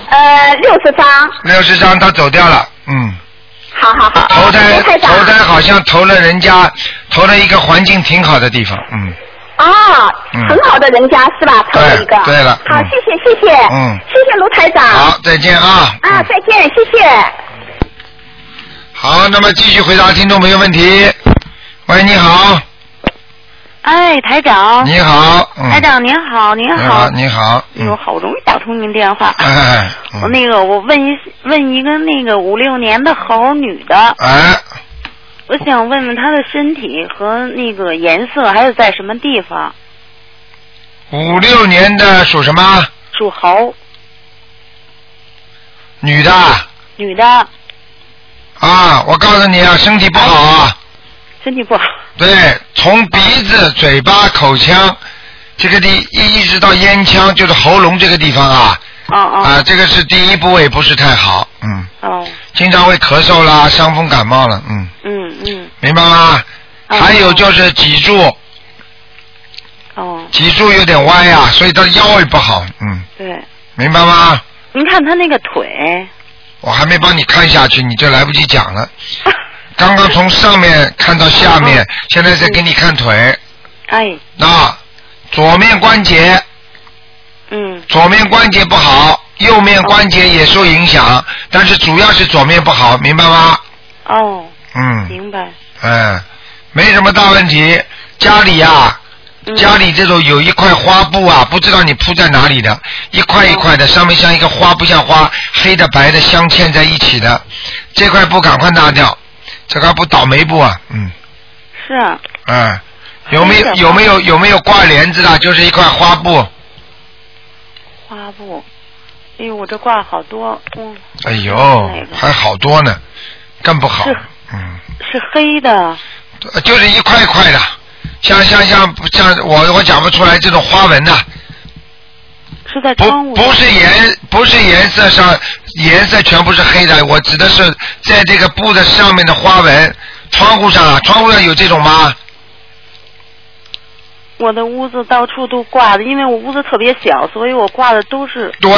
[SPEAKER 4] 呃六十张，
[SPEAKER 1] 六十张，他走掉了。嗯，
[SPEAKER 4] 好好好，
[SPEAKER 1] 投胎投胎好像投了人家，投了一个环境挺好的地方。嗯，
[SPEAKER 4] 啊，
[SPEAKER 1] 嗯
[SPEAKER 4] 很好的人家是吧？投了一个。
[SPEAKER 1] 对对了
[SPEAKER 4] 好，
[SPEAKER 1] 嗯
[SPEAKER 4] 谢谢谢谢。
[SPEAKER 1] 嗯
[SPEAKER 4] 谢谢卢台长。
[SPEAKER 1] 好，再见啊。
[SPEAKER 4] 啊，
[SPEAKER 1] 嗯
[SPEAKER 4] 再见，谢谢。
[SPEAKER 1] 好，那么继续回答听众朋友问题。喂，你好，
[SPEAKER 7] 哎，台长。
[SPEAKER 1] 你好，嗯，
[SPEAKER 7] 台长您好，您
[SPEAKER 1] 你好，你好，
[SPEAKER 7] 哎呦，
[SPEAKER 1] 嗯，
[SPEAKER 7] 好容易打通您电话。
[SPEAKER 1] 哎，嗯
[SPEAKER 7] 我那个，我问一问一个那个五六年的猴女的，
[SPEAKER 1] 哎，
[SPEAKER 7] 我想问问她的身体和那个颜色，还有在什么地方？
[SPEAKER 1] 五六年的属什么？
[SPEAKER 7] 属猴，
[SPEAKER 1] 女的
[SPEAKER 7] 女的，
[SPEAKER 1] 啊，我告诉你啊，身体不好啊。
[SPEAKER 7] 身体不好。
[SPEAKER 1] 对，从鼻子、嘴巴、口腔这个地一一直到咽腔，就是喉咙这个地方啊。
[SPEAKER 7] 哦哦。
[SPEAKER 1] 啊，这个是第一部位不是太好，嗯，
[SPEAKER 7] 哦，
[SPEAKER 1] 经常会咳嗽啦、伤风感冒了，嗯，
[SPEAKER 7] 嗯嗯。
[SPEAKER 1] 明白吗？
[SPEAKER 7] 哦。
[SPEAKER 1] 还有就是脊柱，
[SPEAKER 7] 哦，
[SPEAKER 1] 脊柱有点歪呀、所以他腰也不好，嗯，
[SPEAKER 7] 对。
[SPEAKER 1] 明白吗？
[SPEAKER 7] 您看他那个腿，
[SPEAKER 1] 我还没帮你看下去，你就来不及讲了。刚刚从上面看到下面，现在在给你看腿。
[SPEAKER 7] 哎，
[SPEAKER 1] 那左面关节，
[SPEAKER 7] 嗯
[SPEAKER 1] 左面关节不好，右面关节也受影响，但是主要是左面不好，明白吗？
[SPEAKER 7] 哦，
[SPEAKER 1] 嗯，
[SPEAKER 7] 明白。
[SPEAKER 1] 嗯，没什么大问题。家里呀、
[SPEAKER 7] 嗯
[SPEAKER 1] 家里这种有一块花布啊，不知道你铺在哪里的，一块一块的，上面像一个花，不像花，黑的白的镶嵌在一起的，这块布赶快拿掉，这块布倒霉布啊，嗯
[SPEAKER 7] 是啊，
[SPEAKER 1] 嗯，有没有有没有有没有挂帘子的？就是一块花布，
[SPEAKER 7] 花布。哎呦，我这挂好多，嗯，
[SPEAKER 1] 哎呦
[SPEAKER 7] 那，个
[SPEAKER 1] 还好多呢，更不好
[SPEAKER 7] 是，
[SPEAKER 1] 嗯。
[SPEAKER 7] 是黑的。
[SPEAKER 1] 呃就是一块一块的，像像像像我我讲不出来这种花纹的，
[SPEAKER 7] 是在窗户上
[SPEAKER 1] 不是颜不是颜色上颜色全部是黑的，我指的是在这个布的上面的花纹，窗户上啊，窗户上有这种吗？
[SPEAKER 7] 我的屋子到处都挂的，因为我屋子特别小，所以我挂的都是
[SPEAKER 1] 对，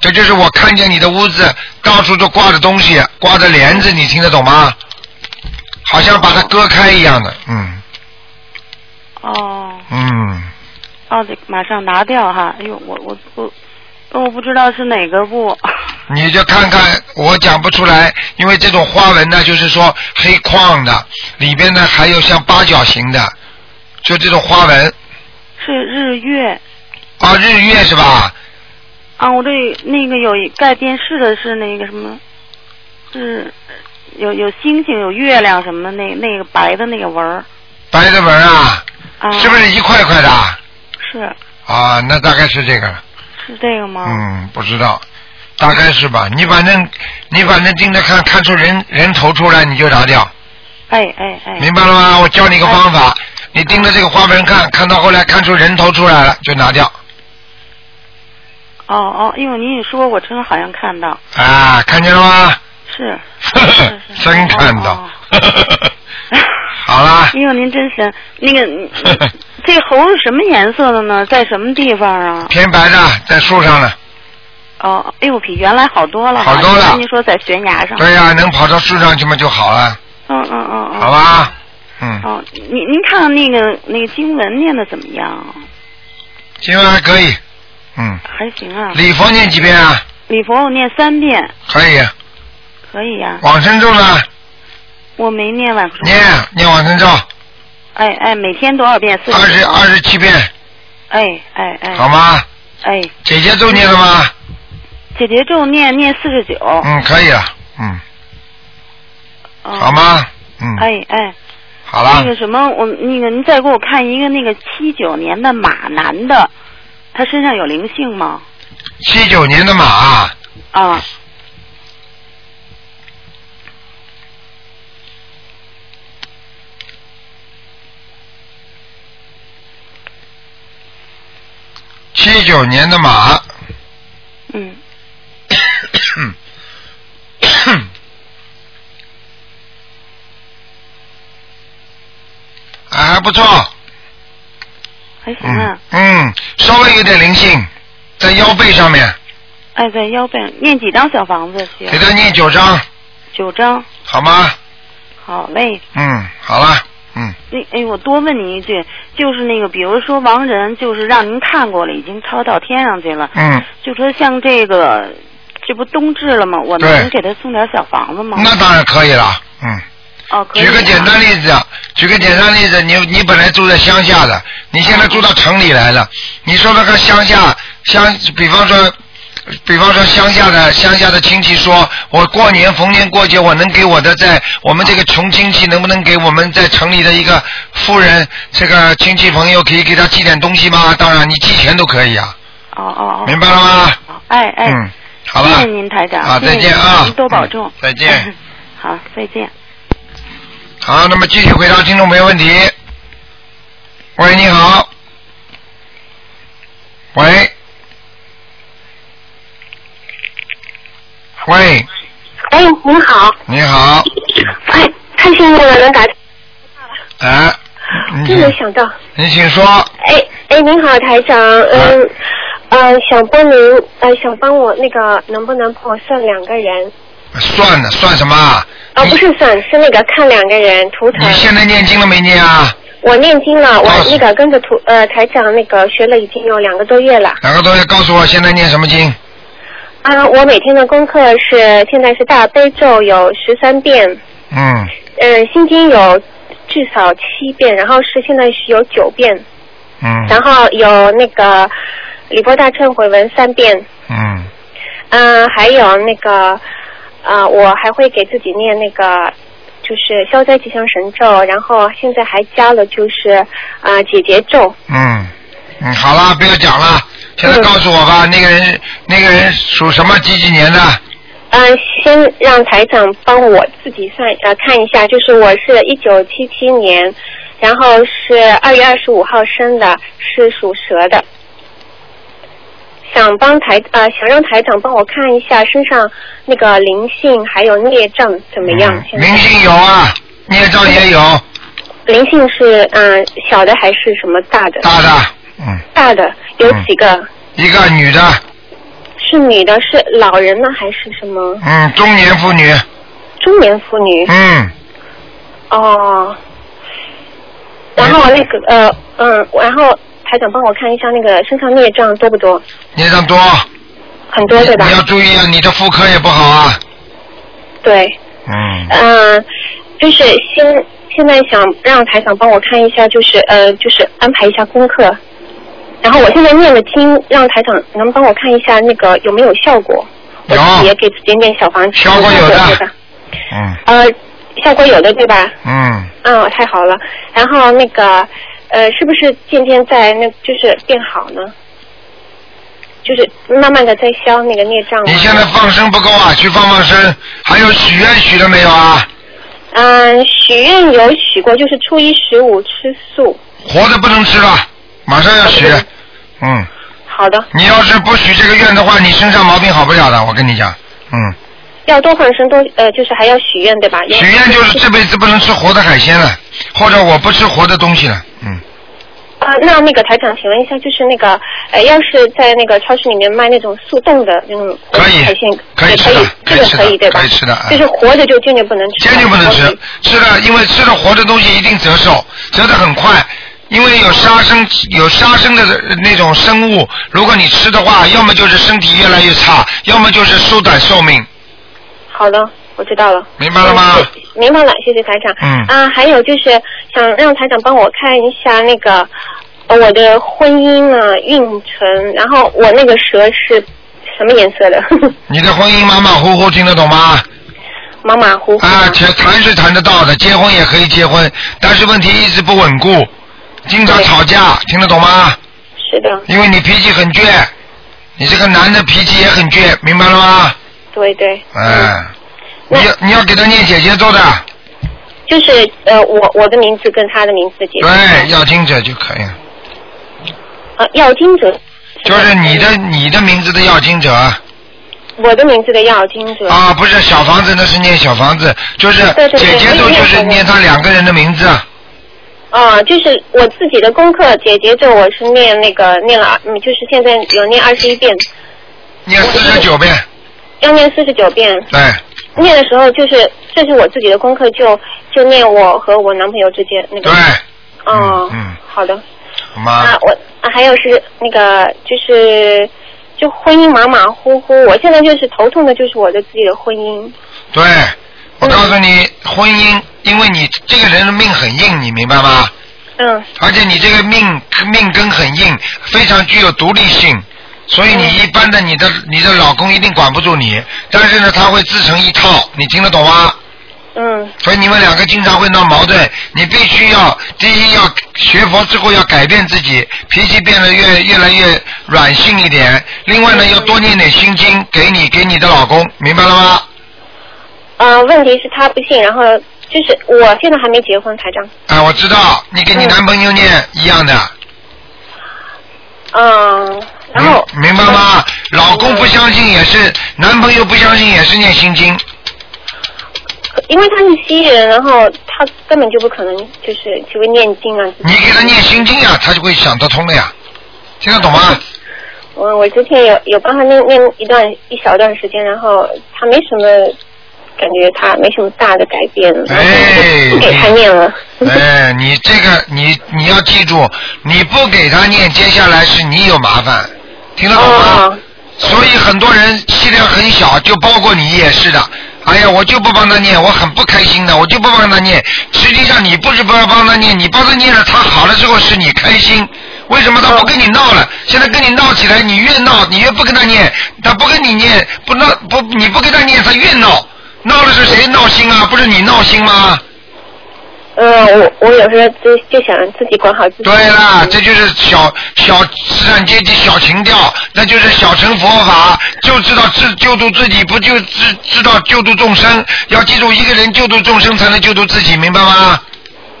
[SPEAKER 1] 这就是我看见你的屋子到处都挂着东西，挂着帘子，你听得懂吗？好像把它割开一样的，嗯
[SPEAKER 7] 哦
[SPEAKER 1] 嗯，
[SPEAKER 7] 哦，得马上拿掉哈。哎呦，我我我我不知道是哪个部。
[SPEAKER 1] 你就看看，我讲不出来，因为这种花纹呢，就是说黑框的，里边呢还有像八角形的，就这种花纹
[SPEAKER 7] 是日月
[SPEAKER 1] 啊，日月是吧？
[SPEAKER 7] 啊，我这那个有一盖电视的是那个什么，是有有星星有月亮什么的那那个白的那个纹儿
[SPEAKER 1] 白的纹啊，
[SPEAKER 7] 啊，
[SPEAKER 1] 是不是一块块的啊？
[SPEAKER 7] 是
[SPEAKER 1] 啊，那大概是这个，
[SPEAKER 7] 是这个吗？
[SPEAKER 1] 嗯，不知道，大概是吧。你反正你反正盯着看，看出人人头出来你就拿掉，
[SPEAKER 7] 哎哎哎，
[SPEAKER 1] 明白了吗？我教你一个方法，你盯着这个花盆看，看到后来看出人头出来了就拿掉
[SPEAKER 7] 哦哦，因为您一说，我真的好像看到
[SPEAKER 1] 啊，看见了吗？
[SPEAKER 7] 是。
[SPEAKER 1] 真看到
[SPEAKER 7] 哦。
[SPEAKER 1] 好啦，
[SPEAKER 7] 哎呦，您真神！那个，这猴是什么颜色的呢？在什么地方啊？
[SPEAKER 1] 偏白的在树上呢。
[SPEAKER 7] 哦，哎呦，比原来好多了。
[SPEAKER 1] 好多了
[SPEAKER 7] 您说在悬崖上。
[SPEAKER 1] 对呀、能跑到树上去嘛就好了，
[SPEAKER 7] 嗯嗯嗯嗯。
[SPEAKER 1] 好吧？嗯，
[SPEAKER 7] 哦，您您看看那个那个经文念的怎么样？
[SPEAKER 1] 经文还可以，嗯，
[SPEAKER 7] 还行啊。
[SPEAKER 1] 礼佛念几遍啊？
[SPEAKER 7] 礼佛我念三遍，
[SPEAKER 1] 可以，
[SPEAKER 7] 可以呀、
[SPEAKER 1] 往生咒呢？
[SPEAKER 7] 我没念晚上。
[SPEAKER 1] 念念往生咒，
[SPEAKER 7] 哎哎，每天多少遍？四
[SPEAKER 1] 二十二十七遍，
[SPEAKER 7] 哎哎哎。
[SPEAKER 1] 好？吗？
[SPEAKER 7] 哎，
[SPEAKER 1] 姐姐咒念了吗？
[SPEAKER 7] 姐姐咒念念四十九。
[SPEAKER 1] 嗯，可以了，嗯，
[SPEAKER 7] 哦
[SPEAKER 1] 好？吗？嗯，
[SPEAKER 7] 哎哎。
[SPEAKER 1] 好了
[SPEAKER 7] 那，个什么，我那个您再给我看一个那个七九年的马男的，他身上有灵性吗？
[SPEAKER 1] 七九年的马，
[SPEAKER 7] 啊，
[SPEAKER 1] 七九年的马，
[SPEAKER 7] 嗯，
[SPEAKER 1] 啊 还不错，
[SPEAKER 7] 还行
[SPEAKER 1] 嗯
[SPEAKER 7] 啊。
[SPEAKER 1] 嗯，稍微有点灵性，在腰背上面，
[SPEAKER 7] 哎，在腰背上念几张小房子行？
[SPEAKER 1] 给他念九张，
[SPEAKER 7] 九张，
[SPEAKER 1] 好吗？
[SPEAKER 7] 好嘞。
[SPEAKER 1] 嗯，好了，嗯，
[SPEAKER 7] 那哎，我多问您一句，就是那个，比如说亡人，就是让您看过了，已经超到天上去了。
[SPEAKER 1] 嗯，
[SPEAKER 7] 就说像这个，这不冬至了吗？我
[SPEAKER 1] 对
[SPEAKER 7] 能给他送点小房子吗？
[SPEAKER 1] 那当然可以了，嗯。
[SPEAKER 7] 哦，可以、啊。
[SPEAKER 1] 举个简单例子，举个简单例子，你你本来住在乡下的，你现在住到城里来了，你说那个乡下乡，比方说，比方说乡下的乡下的亲戚说，我过年逢年过节，我能给我的在我们这个穷亲戚，能不能给我们在城里的一个富人这个亲戚朋友，可以给他寄点东西吗？当然，你寄钱都可以啊，
[SPEAKER 7] 哦哦哦。
[SPEAKER 1] 明白了吗？
[SPEAKER 7] 哎哎。
[SPEAKER 1] 嗯，好了，
[SPEAKER 7] 谢谢您台长。
[SPEAKER 1] 啊，再见啊，
[SPEAKER 7] 您多保重
[SPEAKER 1] 嗯。再见。
[SPEAKER 7] 好，再见。
[SPEAKER 1] 好，那么继续回答听众朋友问题。喂，你好。喂。喂，
[SPEAKER 8] 哎，您好，
[SPEAKER 1] 你好，
[SPEAKER 8] 哎，太幸运了，能打，
[SPEAKER 1] 哎，
[SPEAKER 8] 真没想到。
[SPEAKER 1] 你请说，
[SPEAKER 8] 哎哎，您好，台长，嗯呃，想帮您呃，想帮我那个能不能帮我算两个人？
[SPEAKER 1] 算了，算什么啊？
[SPEAKER 8] 哦，不是算，是那个看两个人图腾
[SPEAKER 1] 你。现在念经了没念啊？
[SPEAKER 8] 我念经了，我那个跟着图呃台长那个学了已经有两个多月了。
[SPEAKER 1] 两个多月，告诉我现在念什么经？
[SPEAKER 8] 啊，我每天的功课是现在是大悲咒有十三遍，
[SPEAKER 1] 嗯，
[SPEAKER 8] 嗯，心经有至少七遍，然后是现在是有九遍，
[SPEAKER 1] 嗯，
[SPEAKER 8] 然后有那个李波大忏悔文三遍，
[SPEAKER 1] 嗯，
[SPEAKER 8] 嗯、还有那个呃，我还会给自己念那个就是消灾吉祥神咒，然后现在还加了就是呃解结咒。
[SPEAKER 1] 嗯，嗯，好了，不要讲了，现在告诉我吧，那个人，那个人属什么几几年的？
[SPEAKER 8] 嗯、先让台长帮我自己算呃看一下，就是我是一九七七年，然后是二月二十五号生的，是属蛇的。想帮台呃想让台长帮我看一下身上那个灵性还有孽障怎么样？
[SPEAKER 1] 灵性有啊，孽障也有
[SPEAKER 8] 灵性是嗯、小的还是什么大的？
[SPEAKER 1] 大的，嗯，
[SPEAKER 8] 大的有几个？
[SPEAKER 1] 一个女的，
[SPEAKER 8] 是女的，是老人呢还是什么
[SPEAKER 1] 嗯，中年妇女，
[SPEAKER 8] 中年妇女？
[SPEAKER 1] 嗯，
[SPEAKER 8] 哦。然后那个呃嗯，然后台长帮我看一下那个身上孽障多不多？
[SPEAKER 1] 孽障多，
[SPEAKER 8] 很多对吧
[SPEAKER 1] 你？要注意啊，你的妇科也不好啊，
[SPEAKER 8] 对，
[SPEAKER 1] 嗯，
[SPEAKER 8] 嗯，就是先现在想让台长帮我看一下，就是呃，就是安排一下功课。然后我现在念的经，让台长能帮我看一下那个有没有效果。我
[SPEAKER 1] 有
[SPEAKER 8] 自己也给自己念小房子。
[SPEAKER 1] 效果有的
[SPEAKER 8] 对吧？
[SPEAKER 1] 嗯
[SPEAKER 8] 呃，效果有的对吧？
[SPEAKER 1] 嗯，
[SPEAKER 8] 嗯，太好了。然后那个呃，是不是渐渐在那就是变好呢？就是慢慢的在消那个孽障。
[SPEAKER 1] 你现在放生不够啊，去放放生，还有许愿许了没有啊？
[SPEAKER 8] 嗯，许愿有许过，就是初一十五吃素。
[SPEAKER 1] 活的不能吃了，马上要许，嗯，
[SPEAKER 8] 好的，
[SPEAKER 1] 你要是不许这个愿的话，你身上毛病好不了的，我跟你讲，嗯，
[SPEAKER 8] 要多放生，多呃，就是还要许愿对吧？
[SPEAKER 1] 许愿就是这辈子不能吃活的海鲜了，或者我不吃活的东西了，嗯，
[SPEAKER 8] 啊，那那个台长，请问一下，就是那个呃，要是在那个超市里面卖那种速冻的那种
[SPEAKER 1] 可以
[SPEAKER 8] 海鲜，
[SPEAKER 1] 可以
[SPEAKER 8] 可以
[SPEAKER 1] 吃的，可
[SPEAKER 8] 这个
[SPEAKER 1] 以吃的
[SPEAKER 8] 可以对吧？
[SPEAKER 1] 可以吃的啊。
[SPEAKER 8] 就是活着就坚决不能吃，
[SPEAKER 1] 坚决不能吃，吃了因为吃了活的东西一定折寿，折得很快。因为有杀生有杀生的那种生物，如果你吃的话，要么就是身体越来越差，要么就是缩短寿命。
[SPEAKER 8] 好的，我知道了。
[SPEAKER 1] 明白了吗
[SPEAKER 8] 嗯明白了，谢谢台长。
[SPEAKER 1] 嗯
[SPEAKER 8] 啊，还有就是想让台长帮我看一下那个呃我的婚姻呢运程，然后我那个蛇是什么颜色的？
[SPEAKER 1] 你的婚姻马马虎虎，听得懂吗？
[SPEAKER 8] 马马虎虎。
[SPEAKER 1] 啊，谈谈是谈得到的，结婚也可以结婚，但是问题一直不稳固，经常吵架，听得懂吗？
[SPEAKER 8] 是的，
[SPEAKER 1] 因为你脾气很倔，你这个男的脾气也很倔，明白了吗？
[SPEAKER 8] 对对。
[SPEAKER 1] 哎，你要你要给他念姐姐做的，
[SPEAKER 8] 就是呃，我我的名字跟他的名字结
[SPEAKER 1] 对，要经者就可以了，
[SPEAKER 8] 呃，要经者，
[SPEAKER 1] 就是你的你的名字的要经者。
[SPEAKER 8] 我的名字的要经者。
[SPEAKER 1] 啊，不是小房子，那是念小房子，就是姐姐咒就是念他两个人的名字，
[SPEAKER 8] 啊，就是我自己的功课，姐姐咒我是念那个念了，嗯，就是现在有念二十一遍，
[SPEAKER 1] 念四十九遍，
[SPEAKER 8] 要念四十九遍。
[SPEAKER 1] 对，
[SPEAKER 8] 念的时候就是这是我自己的功课，就就念我和我男朋友之间那个。
[SPEAKER 1] 对，
[SPEAKER 8] 哦，
[SPEAKER 1] 嗯，
[SPEAKER 8] 好的。
[SPEAKER 1] 好吗？
[SPEAKER 8] 啊，我啊还有是那个就是就婚姻马马虎虎，我现在就是头痛的就是我的自己的婚姻。
[SPEAKER 1] 对，我告诉你，婚姻，因为你这个人的命很硬，你明白吗？
[SPEAKER 8] 嗯。
[SPEAKER 1] 而且你这个命命根很硬，非常具有独立性，所以你一般的你的你的老公一定管不住你，但是呢，他会自成一套，你听得懂吗？
[SPEAKER 8] 嗯。
[SPEAKER 1] 所以你们两个经常会闹矛盾，你必须要第一要学佛之后要改变自己，脾气变得越越来越软性一点。另外呢，要多念点心经给你给你的老公，明白了吗？
[SPEAKER 8] 呃，问题是他不信，然后就是我现在还没结婚，台长。
[SPEAKER 1] 啊，我知道，你跟你男朋友念一样的，
[SPEAKER 8] 嗯，然后
[SPEAKER 1] 明明白吗？老公不相信也是，男朋友不相信也是念心经。
[SPEAKER 8] 因为他是西人，然后他根本就不可能就是就会念经啊。
[SPEAKER 1] 你给他念心经呀，他就会想得通的呀，听得懂吗？
[SPEAKER 8] 我我之前有有帮他念念一段一小段时间，然后他没什么感觉，他没什么大的改变，然后我就不给他念了。
[SPEAKER 1] 哎，你这个你你要记住，你不给他念，接下来是你有麻烦，听得懂吗？
[SPEAKER 8] 哦
[SPEAKER 1] 所以很多人气量很小，就包括你也是的。哎呀，我就不帮他念，我很不开心的，我就不帮他念。实际上你不是不要帮他念，你帮他念了，他好了之后是你开心。为什么他不跟你闹了？现在跟你闹起来，你越闹，你越不跟他念，他不跟你念，不闹不你不跟他念，他越闹。闹的是谁闹心啊？不是你闹心吗？
[SPEAKER 8] 呃，我我有时候就就想自己管好自己。
[SPEAKER 1] 对啦，这就是小小资产阶级小情调，那就是小乘佛法，就知道自救度自己，不就知知道救度众生。要记住，一个人救度众生才能救度自己，明白吗？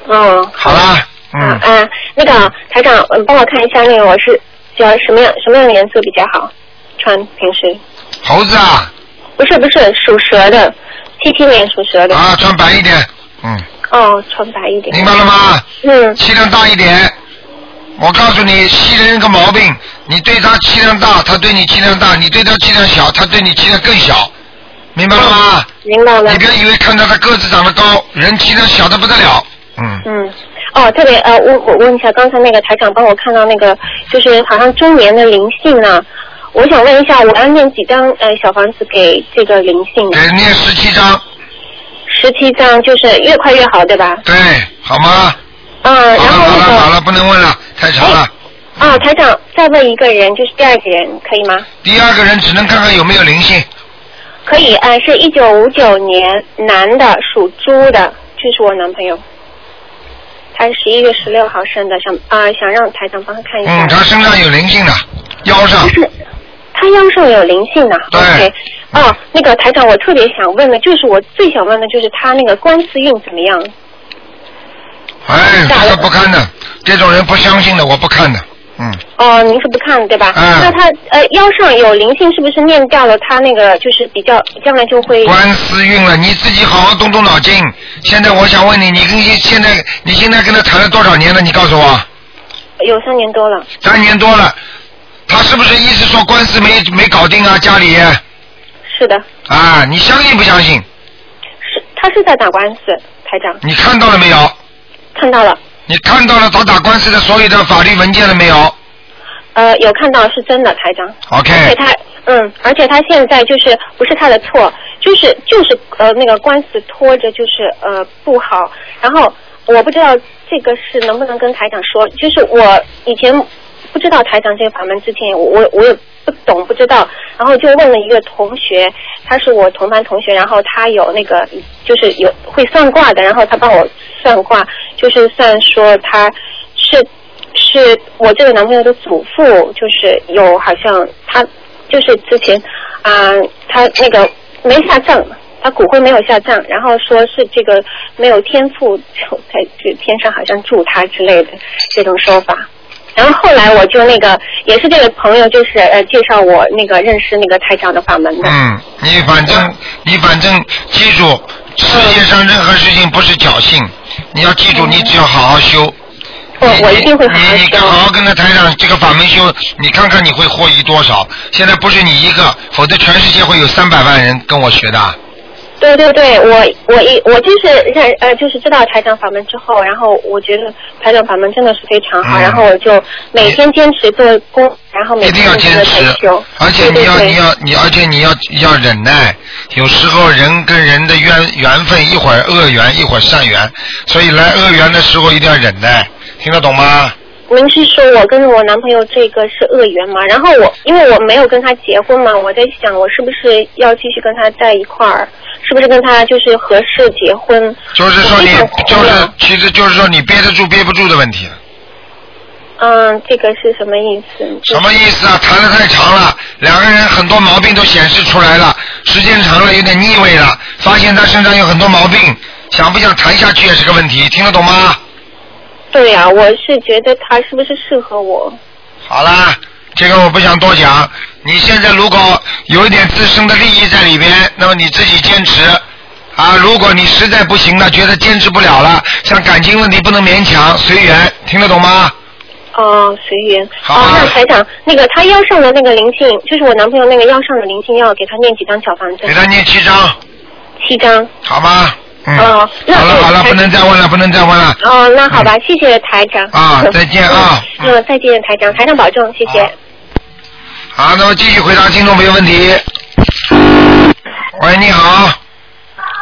[SPEAKER 8] 嗯。
[SPEAKER 1] 好啦，嗯，
[SPEAKER 8] 啊，那个台长，嗯，帮我看一下那个我是喜欢什么样什么样的颜色比较好穿平时？
[SPEAKER 1] 猴子啊，
[SPEAKER 8] 不是不是属蛇的，七七年属蛇的。
[SPEAKER 1] 啊，穿白一点，嗯，
[SPEAKER 8] 哦，穿白一点。
[SPEAKER 1] 明白了吗？
[SPEAKER 8] 嗯。
[SPEAKER 1] 气量大一点。我告诉你，西人有个毛病，你对他气量大，他对你气量大；你对他气量小，他对你气量更小。明白了吗？
[SPEAKER 8] 明白了。
[SPEAKER 1] 你别以为看到他个子长得高，人气量小的不得了。嗯。
[SPEAKER 8] 嗯。哦，特别呃，我我问一下，刚才那个台长帮我看到那个，就是好像中年的灵性呢，我想问一下，我要念几张呃小房子给这个灵性呢？
[SPEAKER 1] 给念十七张。
[SPEAKER 8] 十七张，就是越快越好，对吧？
[SPEAKER 1] 对，好吗？
[SPEAKER 8] 嗯，然后
[SPEAKER 1] 好了
[SPEAKER 8] 那个
[SPEAKER 1] 好了，不能问了，太长了。
[SPEAKER 8] 啊，台长再问一个人，就是第二个人，可以吗？
[SPEAKER 1] 第二个人只能看看有没有灵性。
[SPEAKER 8] 可以，呃，是一九五九年男的，属猪的，就是我男朋友。他是十一月十六号生的，想啊、想让台长帮他看一下。
[SPEAKER 1] 嗯，他身上有灵性的，腰上。
[SPEAKER 8] 是，他腰上有灵性的。
[SPEAKER 1] 对
[SPEAKER 8] OK。哦，那个台长，我特别想问的，就是我最想问的就是他那个官司运怎么样？
[SPEAKER 1] 哎，这个不看的，这种人不相信的，我不看的。嗯，
[SPEAKER 8] 哦，您是不看对吧？
[SPEAKER 1] 嗯
[SPEAKER 8] 那他呃腰上有灵性，是不是念掉了？他那个就是比较将来就会。
[SPEAKER 1] 官司运了，你自己好好动动脑筋。现在我想问你，你跟现在你现在跟他谈了多少年了？你告诉我，
[SPEAKER 8] 有三年多了。
[SPEAKER 1] 三年多了，他是不是一直说官司没没搞定啊？家里
[SPEAKER 8] 是的，
[SPEAKER 1] 啊，你相信不相信？
[SPEAKER 8] 是他是在打官司，台长
[SPEAKER 1] 你看到了没有？
[SPEAKER 8] 看到了，
[SPEAKER 1] 你看到了他打官司的所有的法律文件了没有
[SPEAKER 8] 呃，有看到是真的，台长。
[SPEAKER 1] ？OK，
[SPEAKER 8] 而且他，嗯，而且他现在就是不是他的错，就是就是呃那个官司拖着就是呃不好，然后我不知道这个是能不能跟台长说，就是我以前不知道台长这个法门之前，我我也不懂不知道，然后就问了一个同学，他是我同班同学，然后他有那个就是有会算卦的，然后他帮我算卦，就是算说他是是我这个男朋友的祖父，就是有好像他就是之前啊、他那个没下葬，他骨灰没有下葬，然后说是这个没有天赋，就在这天上好像住他之类的这种说法。然后后来我就那个也是这个朋友，就是呃介绍我那个认识那个台长的法门的。
[SPEAKER 1] 嗯，你反正你反正记住，世界上任何事情不是侥幸，你要记住，你只要好好修。
[SPEAKER 8] 我我一定会好好
[SPEAKER 1] 你你跟好好跟着台长这个法门修，你看看你会获益多少。现在不是你一个，否则全世界会有三百万人跟我学的。
[SPEAKER 8] 对对对，我我一我就是认呃就是知道台长法门之后，然后我觉得台长法门真的是非常好，
[SPEAKER 1] 嗯
[SPEAKER 8] 然后我就每天坚持做功，然后每
[SPEAKER 1] 一定要
[SPEAKER 8] 天坚持
[SPEAKER 1] 而且你要你要你，而且你要要忍耐。有时候人跟人的缘缘分，一会儿恶缘，一会儿善缘，所以来恶缘的时候一定要忍耐，听得懂吗？
[SPEAKER 8] 您是说我跟我男朋友这个是恶缘吗？然后我因为我没有跟他结婚嘛，我在想我是不是要继续跟他在一块儿，是不是跟他就是合适结婚？
[SPEAKER 1] 就是说你就是其实就是说你憋得住憋不住的问题。
[SPEAKER 8] 嗯，这个是什么意思？就是
[SPEAKER 1] 什么意思啊？谈的太长了，两个人很多毛病都显示出来了，时间长了有点腻味了，发现他身上有很多毛病，想不想谈下去也是个问题，听得懂吗？
[SPEAKER 8] 对呀、我是觉得他是不是适合我？
[SPEAKER 1] 好啦，这个我不想多讲。你现在如果有一点自身的利益在里边，那么你自己坚持啊。如果你实在不行了，觉得坚持不了了，像感情问题不能勉强，随缘，听得懂吗？
[SPEAKER 8] 哦，随缘。
[SPEAKER 1] 好
[SPEAKER 8] 哦，那台长，那个他腰上的那个灵性，就是我男朋友那个腰上的灵性，要给他念几张小房子？
[SPEAKER 1] 给他念七张，
[SPEAKER 8] 七张。
[SPEAKER 1] 好吗？嗯。
[SPEAKER 8] 哦那对
[SPEAKER 1] 好了好了，不能再问了，不能再问了。
[SPEAKER 8] 哦，那好吧，谢谢台长。
[SPEAKER 1] 啊再见啊
[SPEAKER 8] 嗯，嗯再见，台长，台长保重，谢谢。
[SPEAKER 1] 好，那么继续回答听众朋友问题。喂，你好，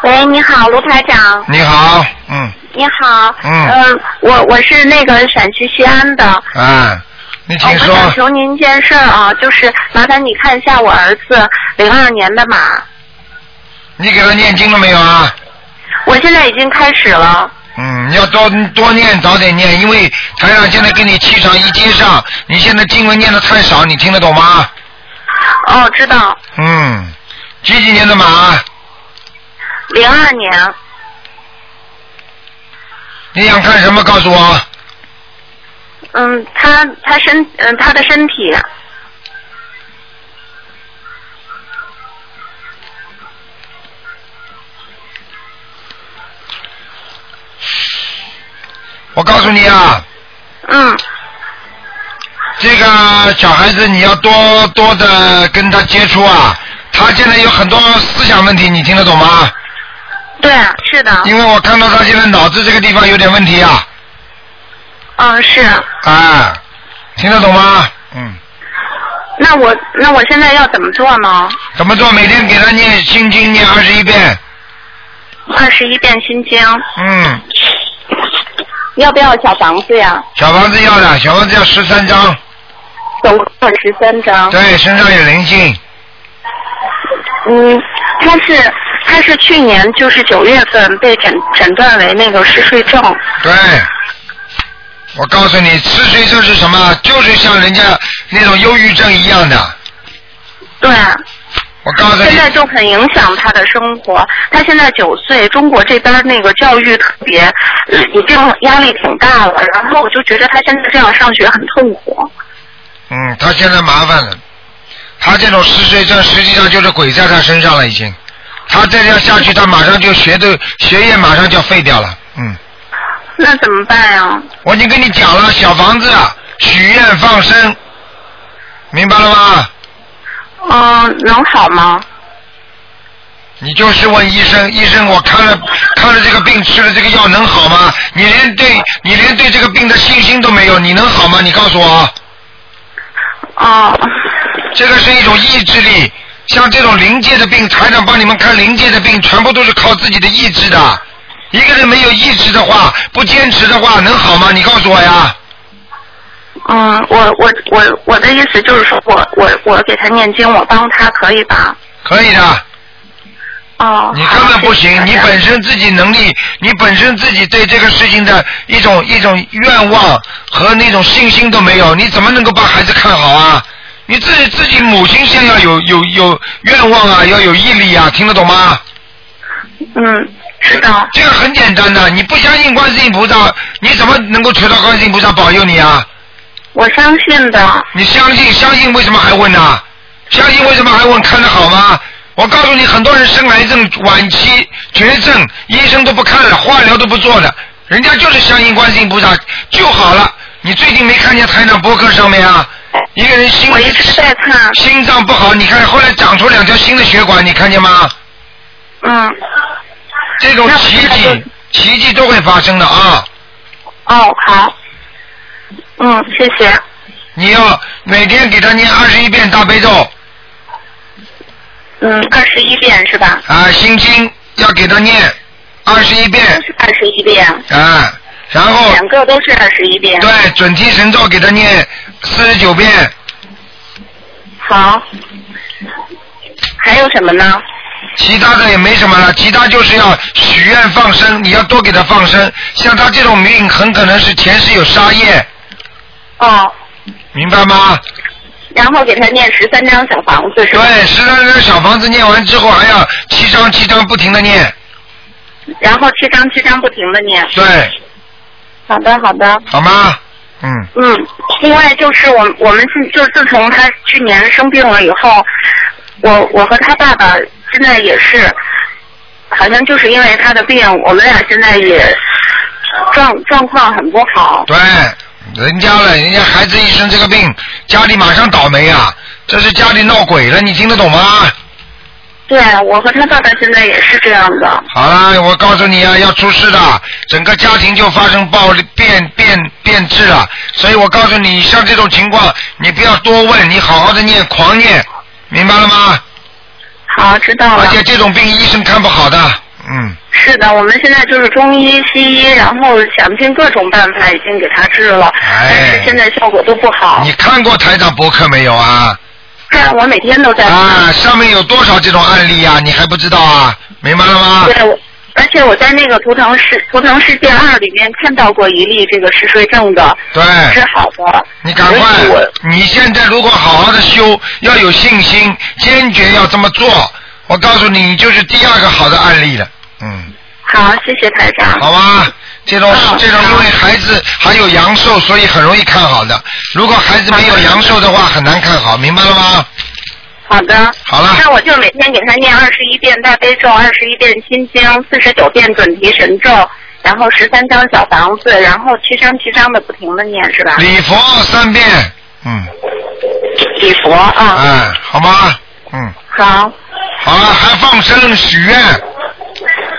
[SPEAKER 9] 喂，你好，卢台长。
[SPEAKER 1] 你好，嗯，
[SPEAKER 9] 你好。
[SPEAKER 1] 嗯
[SPEAKER 9] 呃我我是那个陕西西安的。
[SPEAKER 1] 啊，你
[SPEAKER 9] 哦
[SPEAKER 1] 请说。
[SPEAKER 9] 我想求您一件事儿啊，就是麻烦你看一下我儿子零二年的马，
[SPEAKER 1] 你给他念经了没有啊？
[SPEAKER 9] 我现在已经开始了。
[SPEAKER 1] 嗯，你要多多念，早点念，因为台长现在跟你气场一接上，你现在经文念的太少，你听得懂吗？
[SPEAKER 9] 哦，知道。
[SPEAKER 1] 嗯，几几年的马？
[SPEAKER 9] 零二年，
[SPEAKER 1] 你想看什么？告诉我。
[SPEAKER 9] 嗯，他他身嗯他的身体，
[SPEAKER 1] 我告诉你啊，
[SPEAKER 9] 嗯，
[SPEAKER 1] 这个小孩子你要多多的跟他接触啊。他现在有很多思想问题，你听得懂吗？
[SPEAKER 9] 对，是的。
[SPEAKER 1] 因为我看到他现在脑子这个地方有点问题啊。
[SPEAKER 9] 嗯，是。
[SPEAKER 1] 啊，听得懂吗？嗯。
[SPEAKER 9] 那我那我现在要怎么做呢？
[SPEAKER 1] 怎么做？每天给他念心经，念二十一遍。
[SPEAKER 9] 二十一遍心经。
[SPEAKER 1] 嗯，
[SPEAKER 9] 要不要小房子呀？
[SPEAKER 1] 小房子要的，小房子要十三张。
[SPEAKER 9] 总共十三张。
[SPEAKER 1] 对，身上有灵性。
[SPEAKER 9] 嗯，他是他是去年就是九月份被诊诊断为那个嗜睡症。
[SPEAKER 1] 对，我告诉你，嗜睡症是什么？就是像人家那种忧郁症一样的。
[SPEAKER 9] 对。
[SPEAKER 1] 我告诉你。
[SPEAKER 9] 现在就很影响他的生活。他现在九岁，中国这边那个教育特别，呃已经压力挺大了。然后我就觉得他现在这样上学很痛苦。
[SPEAKER 1] 嗯，他现在麻烦了。他这种嗜睡症实际上就是鬼在他身上了，已经。他再这样下去，他马上就学的学业马上就要废掉了，嗯。
[SPEAKER 9] 那怎么办呀？
[SPEAKER 1] 我已经跟你讲了，小房子许愿放生，明白了吗？
[SPEAKER 9] 嗯，能好吗？
[SPEAKER 1] 你就是问医生，医生，我看了看了这个病，吃了这个药能好吗？你连对，你连对这个病的信心都没有，你能好吗？你告诉我。
[SPEAKER 9] 哦。
[SPEAKER 1] 这个是一种意志力，像这种临界的病，台长帮你们看临界的病，全部都是靠自己的意志的。一个人没有意志的话，不坚持的话，能好吗？你告诉我呀。
[SPEAKER 9] 嗯，我我我我的意思就是说我我我给他念经，我帮他可以吧？
[SPEAKER 1] 可以的。
[SPEAKER 9] 哦。
[SPEAKER 1] 你根本不行，你本身自己能力，你本身自己对这个事情的一种一种愿望和那种信心都没有，你怎么能够把孩子看好啊？你自己自己母亲先要有有有愿望啊，要有毅力啊，听得懂吗？
[SPEAKER 9] 嗯，知道。
[SPEAKER 1] 这个很简单的，你不相信观世音菩萨，你怎么能够求到观世音菩萨保佑你啊？
[SPEAKER 9] 我相信的。
[SPEAKER 1] 你相信相信，为什么还问呢？相信为什么还问？看得好吗？我告诉你，很多人生癌症晚期绝症，医生都不看了，化疗都不做了，人家就是相信观世音菩萨就好了。你最近没看见台长博客上面啊？一个人心心脏不好，你看后来长出两条新的血管，你看见吗？
[SPEAKER 9] 嗯。
[SPEAKER 1] 这种奇迹，奇迹都会发生的啊！
[SPEAKER 9] 哦，好。嗯，谢谢。
[SPEAKER 1] 你要每天给他念二十一遍大悲咒。
[SPEAKER 9] 嗯，二十一遍是吧？
[SPEAKER 1] 啊，心经要给他念二十一遍。
[SPEAKER 9] 二十一遍。
[SPEAKER 1] 啊，然后。
[SPEAKER 9] 两个都是二十一遍。
[SPEAKER 1] 对，准提神咒给他念四十九遍。
[SPEAKER 9] 好。还有什么呢？
[SPEAKER 1] 其他的也没什么了，其他就是要许愿放生，你要多给他放生。像他这种命，很可能是前世有杀业。
[SPEAKER 9] 哦。
[SPEAKER 1] 明白吗？
[SPEAKER 9] 然后给他念十三张小房子是吧？
[SPEAKER 1] 对，十三张小房子念完之后，还要七张七张不停的念。
[SPEAKER 9] 然后七张七张不停的念。
[SPEAKER 1] 对。
[SPEAKER 9] 好的，好的。
[SPEAKER 1] 好吗？嗯。
[SPEAKER 9] 嗯，另外就是我我们是就自从他去年生病了以后，我我和他爸爸现在也是，好像就是因为他的病，我们俩现在也状状况很不好。
[SPEAKER 1] 对，人家了，人家孩子一生这个病，家里马上倒霉啊！这是家里闹鬼了，你听得懂吗？
[SPEAKER 9] 对，我和他爸爸现在也是这样的。
[SPEAKER 1] 好了，我告诉你啊，要出事的，整个家庭就发生暴变变变质了。所以我告诉你，像这种情况，你不要多问，你好好的念，狂念，明白了吗？
[SPEAKER 9] 好，知道了。
[SPEAKER 1] 而且这种病医生看不好的，嗯。
[SPEAKER 9] 是的，我们现在就是中医、西医，然后想尽各种办法，已经给他治了，但是现在效果都不好。
[SPEAKER 1] 你看过台长博客没有啊？
[SPEAKER 9] 看，我每天都在。
[SPEAKER 1] 啊，上面有多少这种案例啊？你还不知道啊？明白了吗？
[SPEAKER 9] 对，我而且我在那个图腾世图腾世界二里面看到过一例这个嗜睡症的，
[SPEAKER 1] 对，
[SPEAKER 9] 是好的。
[SPEAKER 1] 你赶快，你现在如果好好的修，要有信心，坚决要这么做。我告诉你，你就是第二个好的案例了。嗯。
[SPEAKER 9] 好，谢谢台长。
[SPEAKER 1] 好吧，这种这种因为孩子还有阳寿，所以很容易看好的。如果孩子没有阳寿的话，很难看好，明白了吗？
[SPEAKER 9] 好的。
[SPEAKER 1] 好了。
[SPEAKER 9] 那我就每天给他念二十一遍大悲咒，二十一遍心经，四十九遍准提神咒，然后十三张小房子，然后七张七张的不停的念是吧？
[SPEAKER 1] 礼佛三遍，嗯，
[SPEAKER 9] 礼佛啊。
[SPEAKER 1] 嗯，好吗？嗯，
[SPEAKER 9] 好，
[SPEAKER 1] 好了，还放生许愿，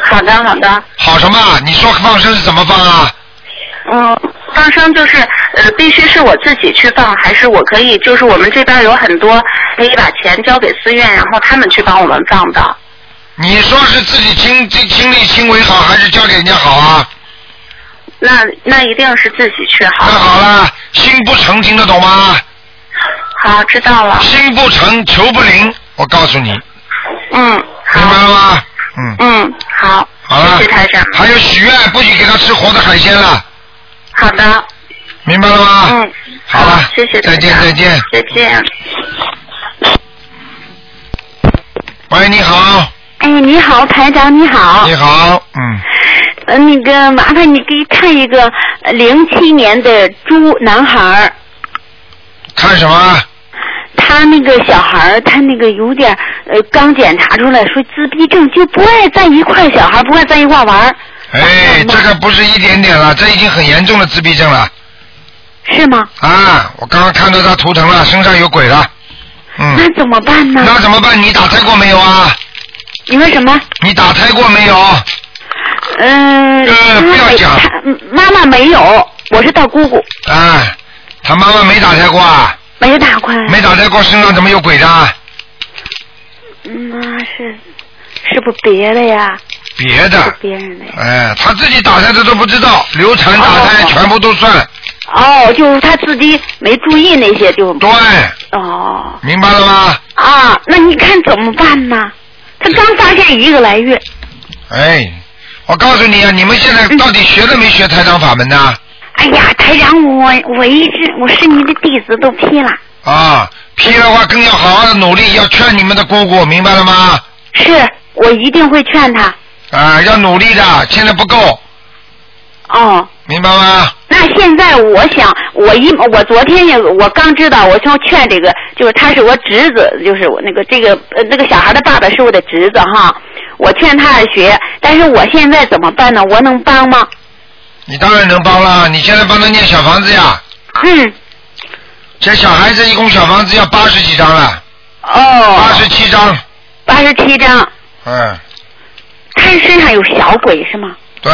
[SPEAKER 9] 好的，好的。
[SPEAKER 1] 好什么？你说放生是怎么放啊？
[SPEAKER 9] 嗯，放生就是呃，必须是我自己去放，还是我可以就是我们这边有很多可以把钱交给寺院，然后他们去帮我们放的。
[SPEAKER 1] 你说是自己亲亲亲力亲为好，还是交给人家好啊？
[SPEAKER 9] 那那一定是自己去好。
[SPEAKER 1] 那好了，心不诚，听得懂吗？
[SPEAKER 9] 好，知道了。
[SPEAKER 1] 心不诚，求不灵。我告诉你，
[SPEAKER 9] 嗯，
[SPEAKER 1] 明白了吗？嗯。
[SPEAKER 9] 嗯，好。
[SPEAKER 1] 好了。
[SPEAKER 9] 谢谢台长。
[SPEAKER 1] 还有许愿，不许给他吃活的海鲜了，
[SPEAKER 9] 好的。
[SPEAKER 1] 明白了吗？
[SPEAKER 9] 嗯。
[SPEAKER 1] 好了，
[SPEAKER 9] 谢谢
[SPEAKER 1] 再见再见。
[SPEAKER 9] 再见。
[SPEAKER 1] 喂，你好，
[SPEAKER 10] 哎，你好，台长，你好。
[SPEAKER 1] 你好，嗯，
[SPEAKER 10] 呃，那个麻烦你给看一个零七年的猪男孩儿，
[SPEAKER 1] 看什么？
[SPEAKER 10] 他那个小孩儿，他那个有点呃，刚检查出来说自闭症，就不爱在一块儿，小孩不爱在一块儿玩儿，
[SPEAKER 1] 哎，这个不是一点点了，这已经很严重的自闭症了。
[SPEAKER 10] 是吗？
[SPEAKER 1] 啊，我刚刚看到他图腾了，身上有鬼了。嗯。
[SPEAKER 10] 那怎么办呢？
[SPEAKER 1] 那怎么办？你打胎过没有啊？
[SPEAKER 10] 你说什么？
[SPEAKER 1] 你打胎过没有？
[SPEAKER 10] 嗯、
[SPEAKER 1] 呃不要讲
[SPEAKER 10] 他妈妈没有，我是他姑姑，
[SPEAKER 1] 啊，他妈妈没打胎过啊？
[SPEAKER 10] 没有打过。
[SPEAKER 1] 没打胎过，身上怎么有鬼的？
[SPEAKER 10] 嗯那是是不别的呀？
[SPEAKER 1] 别的。
[SPEAKER 10] 别人的。
[SPEAKER 1] 哎，他自己打胎的都不知道，流产打胎
[SPEAKER 10] 哦
[SPEAKER 1] 全部都算。
[SPEAKER 10] 哦，就是他自己没注意那些就。
[SPEAKER 1] 对。
[SPEAKER 10] 哦。
[SPEAKER 1] 明白了吗？
[SPEAKER 10] 啊，那你看怎么办呢？他刚发现一个来月，
[SPEAKER 1] 哎，我告诉你啊，你们现在到底学了没学台长法门呢？
[SPEAKER 10] 哎呀，台长，我我一直我是你的弟子，都批了。
[SPEAKER 1] 啊，批的话更要好好的努力，要劝你们的姑姑，明白了吗？
[SPEAKER 10] 是我一定会劝他。
[SPEAKER 1] 啊，要努力的，现在不够，
[SPEAKER 10] 哦，
[SPEAKER 1] 明白吗？
[SPEAKER 10] 那现在我想，我一我昨天也我刚知道，我想劝这个，就是他是我侄子，就是我那个这个呃那个小孩的爸爸是我的侄子哈，我劝他学，但是我现在怎么办呢？我能帮吗？
[SPEAKER 1] 你当然能帮了，你现在帮他念小房子呀。
[SPEAKER 10] 嗯。
[SPEAKER 1] 这小孩子一共小房子要八十几张了，
[SPEAKER 10] 哦。
[SPEAKER 1] 八十七张，
[SPEAKER 10] 八十七张，
[SPEAKER 1] 嗯，
[SPEAKER 10] 他身上有小鬼是吗？
[SPEAKER 1] 对，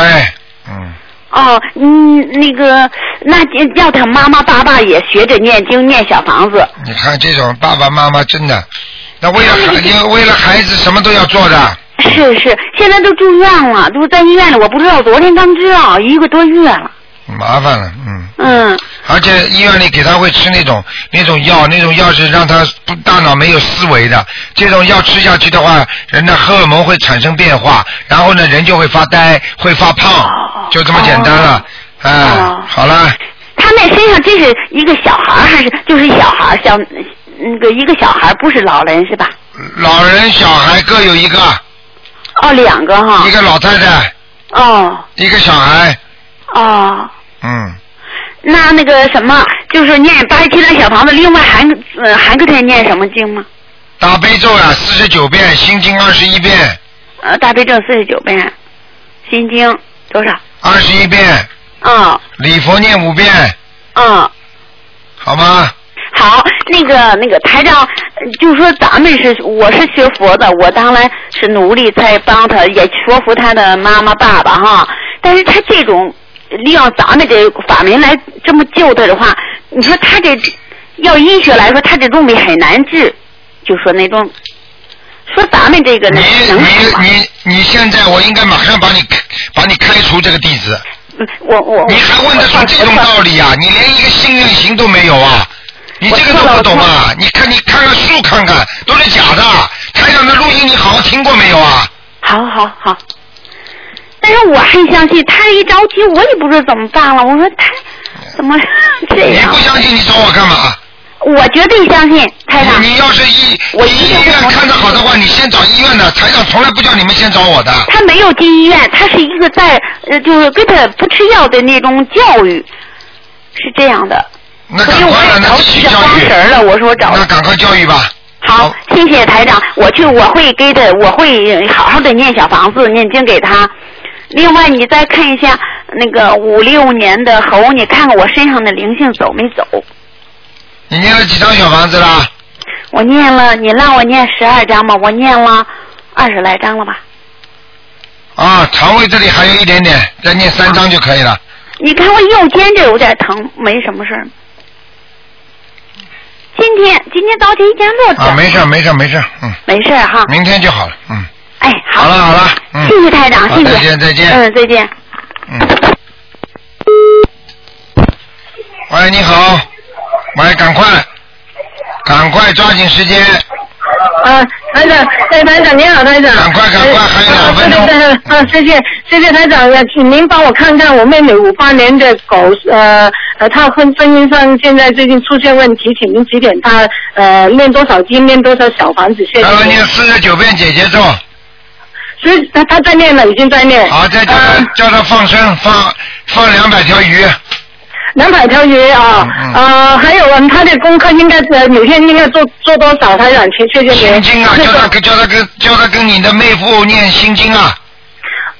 [SPEAKER 1] 嗯，
[SPEAKER 10] 哦，嗯，那个，那要他妈妈、爸爸也学着念经、念小房子。
[SPEAKER 1] 你看这种爸爸妈妈真的，那为了孩，为了孩子什么都要做的，
[SPEAKER 10] 是是，现在都住院了，都在医院里，我不知道，昨天刚知道，一个多月了。
[SPEAKER 1] 麻烦了，嗯。
[SPEAKER 10] 嗯。
[SPEAKER 1] 而且医院里给他会吃那种那种药，那种药是让他不大脑没有思维的。这种药吃下去的话，人的荷尔蒙会产生变化，然后呢，人就会发呆，会发胖，就这么简单了。哎、好了，
[SPEAKER 10] 他那身上这是一个小孩还是就是小孩小那个一个小孩，不是老人是吧？
[SPEAKER 1] 老人小孩各有一个，
[SPEAKER 10] 哦，两个哈。
[SPEAKER 1] 一个老太太，
[SPEAKER 10] 哦。
[SPEAKER 1] 一个小孩，
[SPEAKER 10] 哦，
[SPEAKER 1] 嗯，
[SPEAKER 10] 那那个什么，就是念八十七张小房子，另外还呃还给他念什么经吗？
[SPEAKER 1] 大悲咒呀四十九遍，心经二十一遍，
[SPEAKER 10] 呃，大悲咒四十九遍，心经多少？
[SPEAKER 1] 二十一遍，
[SPEAKER 10] 哦。
[SPEAKER 1] 礼佛念五遍，
[SPEAKER 10] 哦，
[SPEAKER 1] 好吗？
[SPEAKER 10] 好，那个那个台长，呃就说咱们是我是学佛的，我当然是努力在帮他，也说服他的妈妈爸爸哈。但是他这种利用咱们这法门来这么救他的话，你说他这要医学来说，他这种病很难治，就说那种说咱们这个能能
[SPEAKER 1] 你你你现在我应该马上把你把你开除这个弟子。
[SPEAKER 10] 嗯我我
[SPEAKER 1] 你还问得出这种道理啊？你连一个幸运行都没有啊！你这个都不懂啊！你看你看看书看看，都是假的。台长的录音你好好听过没有啊？
[SPEAKER 10] 好好好。但是我很相信，他一着急，我也不知道怎么办了。我说他怎么这样？
[SPEAKER 1] 你不相信你找我干嘛？
[SPEAKER 10] 我绝对相信台长。
[SPEAKER 1] 你你要是医医院看得好的话，你先找医院的。台长从来不叫你们先找我的。
[SPEAKER 10] 他没有进医院，他是一个在呃，就是给他不吃药的那种教育，是这样的。
[SPEAKER 1] 那
[SPEAKER 10] 所以我也着急着慌神了，我说我找。
[SPEAKER 1] 那赶快教育吧。
[SPEAKER 10] 好，谢谢台长，我去，我会给他，我会好好的念小房子，念经给他。另外，你再看一下那个五六年的猴，你看看我身上的灵性走没走？
[SPEAKER 1] 你念了几张小房子啦？
[SPEAKER 10] 我念了，你让我念十二章吧，我念了二十来张了吧？
[SPEAKER 1] 啊，肠胃这里还有一点点，再念三张就可以了。
[SPEAKER 10] 你看我右肩这有点疼，没什么事儿。今天今天早晨一点六
[SPEAKER 1] 啊，没事儿没事儿没事儿，嗯，
[SPEAKER 10] 没事儿哈。
[SPEAKER 1] 明天就好了，嗯。
[SPEAKER 10] 哎，好。
[SPEAKER 1] 好了好了，嗯。
[SPEAKER 10] 谢谢台长，
[SPEAKER 1] 好
[SPEAKER 10] 谢谢。
[SPEAKER 1] 再见再见。
[SPEAKER 10] 嗯，再见。
[SPEAKER 1] 喂，你好，喂，赶快，赶快抓紧时间。
[SPEAKER 11] 啊，台长，哎，台长您好，台长。赶
[SPEAKER 1] 快赶快，还有两
[SPEAKER 11] 分钟。对对对，啊，谢谢谢谢台长，呃请您帮我看看我妹妹五八年的狗，呃呃，她婚婚姻上现在最近出现问题，请您指点她，呃，念多少经，念多少小房子，谢谢。
[SPEAKER 1] 让他念四十九遍姐姐咒。
[SPEAKER 11] 所以她她在念了，已经在念。
[SPEAKER 1] 好，再叫他叫他放生，放放两百条鱼。
[SPEAKER 11] 两百条鱼啊，
[SPEAKER 1] 嗯
[SPEAKER 11] 呃，还有啊，他的功课应该呃每天应该做做多少？台长，谢谢谢您。
[SPEAKER 1] 心经啊，叫他跟叫他跟叫他跟你的妹夫念心经啊。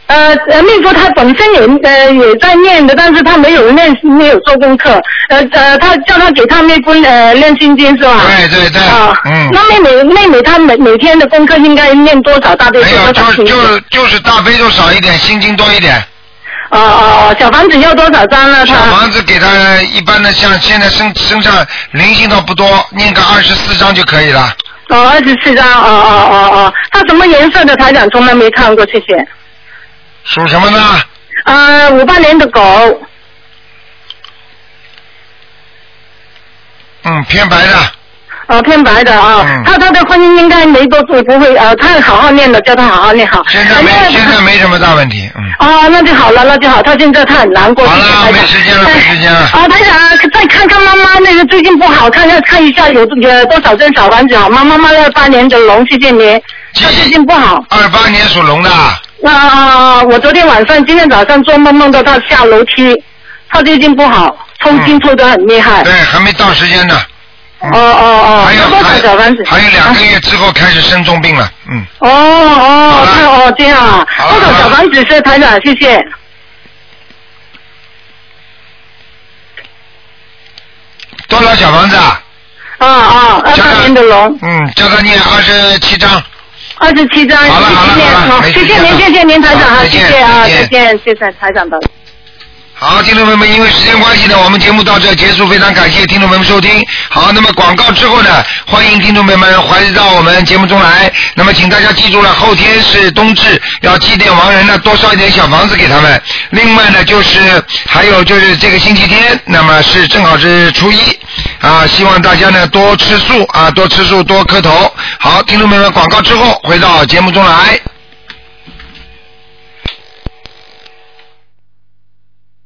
[SPEAKER 11] 呃呃，妹夫他本身也呃也在念的，但是他没有念没有做功课。呃呃，他叫他给他妹夫呃念心经是吧？
[SPEAKER 1] 对对对。
[SPEAKER 11] 啊，
[SPEAKER 1] 嗯。
[SPEAKER 11] 那妹妹妹妹她每每天的功课应该念多少大悲咒？
[SPEAKER 1] 没有，
[SPEAKER 11] 多少心
[SPEAKER 1] 就就
[SPEAKER 11] 经？
[SPEAKER 1] 就是大悲咒少一点，心经多一点。
[SPEAKER 11] 哦哦哦，小房子要多少张呢？
[SPEAKER 1] 小
[SPEAKER 11] 他
[SPEAKER 1] 房子给他一般的，像现在身身上灵性倒不多，念个二十四张就可以了。
[SPEAKER 11] 哦二十四张哦哦哦哦，他什么颜色的台长从来没看过，谢谢。
[SPEAKER 1] 属什么呢？
[SPEAKER 11] 呃，五八年的狗。
[SPEAKER 1] 嗯，偏白的。
[SPEAKER 11] 呃，偏白的啊，
[SPEAKER 1] 嗯
[SPEAKER 11] 他他的婚姻应该没多久不会呃，他好好念的，叫他好好念好。
[SPEAKER 1] 现在没现在没什么大问题，嗯。
[SPEAKER 11] 哦，那就好了，那就好。他现在他很难过。好了，没
[SPEAKER 1] 时间了，没时间了。
[SPEAKER 11] 啊，他想，再看看妈妈那个最近不好，看看看一下有有多少间小房子好吗？妈妈二八年的龙，谢谢您。他最近不好。
[SPEAKER 1] 二八年属龙的。
[SPEAKER 11] 啊、我昨天晚上、今天早上做梦梦到他下楼梯，他最近不好，抽筋抽得很厉害。
[SPEAKER 1] 对，还没到时间呢。
[SPEAKER 11] 哦哦哦，
[SPEAKER 1] 还有
[SPEAKER 11] 多少小房子？
[SPEAKER 1] 还有两个月之后开始生重病了，嗯。
[SPEAKER 11] 哦哦，那哦这样啊，多少小房子是台长？谢谢。
[SPEAKER 1] 多少小房子啊？
[SPEAKER 11] 啊啊，二八年的龙，
[SPEAKER 1] 嗯，叫他念二十七章。
[SPEAKER 11] 二十七张，谢谢您谢谢您，谢谢您台长啊，
[SPEAKER 1] 好
[SPEAKER 11] 谢谢啊，再见，谢谢台长的。
[SPEAKER 1] 好，听众朋友们，因为时间关系呢，我们节目到这结束，非常感谢听众朋友们收听。好，那么广告之后呢，欢迎听众朋友们回到我们节目中来。那么请大家记住了，后天是冬至，要祭奠亡人呢，多烧一点小房子给他们。另外呢，就是还有就是这个星期天，那么是正好是初一啊，希望大家呢多吃素啊，多吃素，多磕头。好，听众朋友们，广告之后回到节目中来。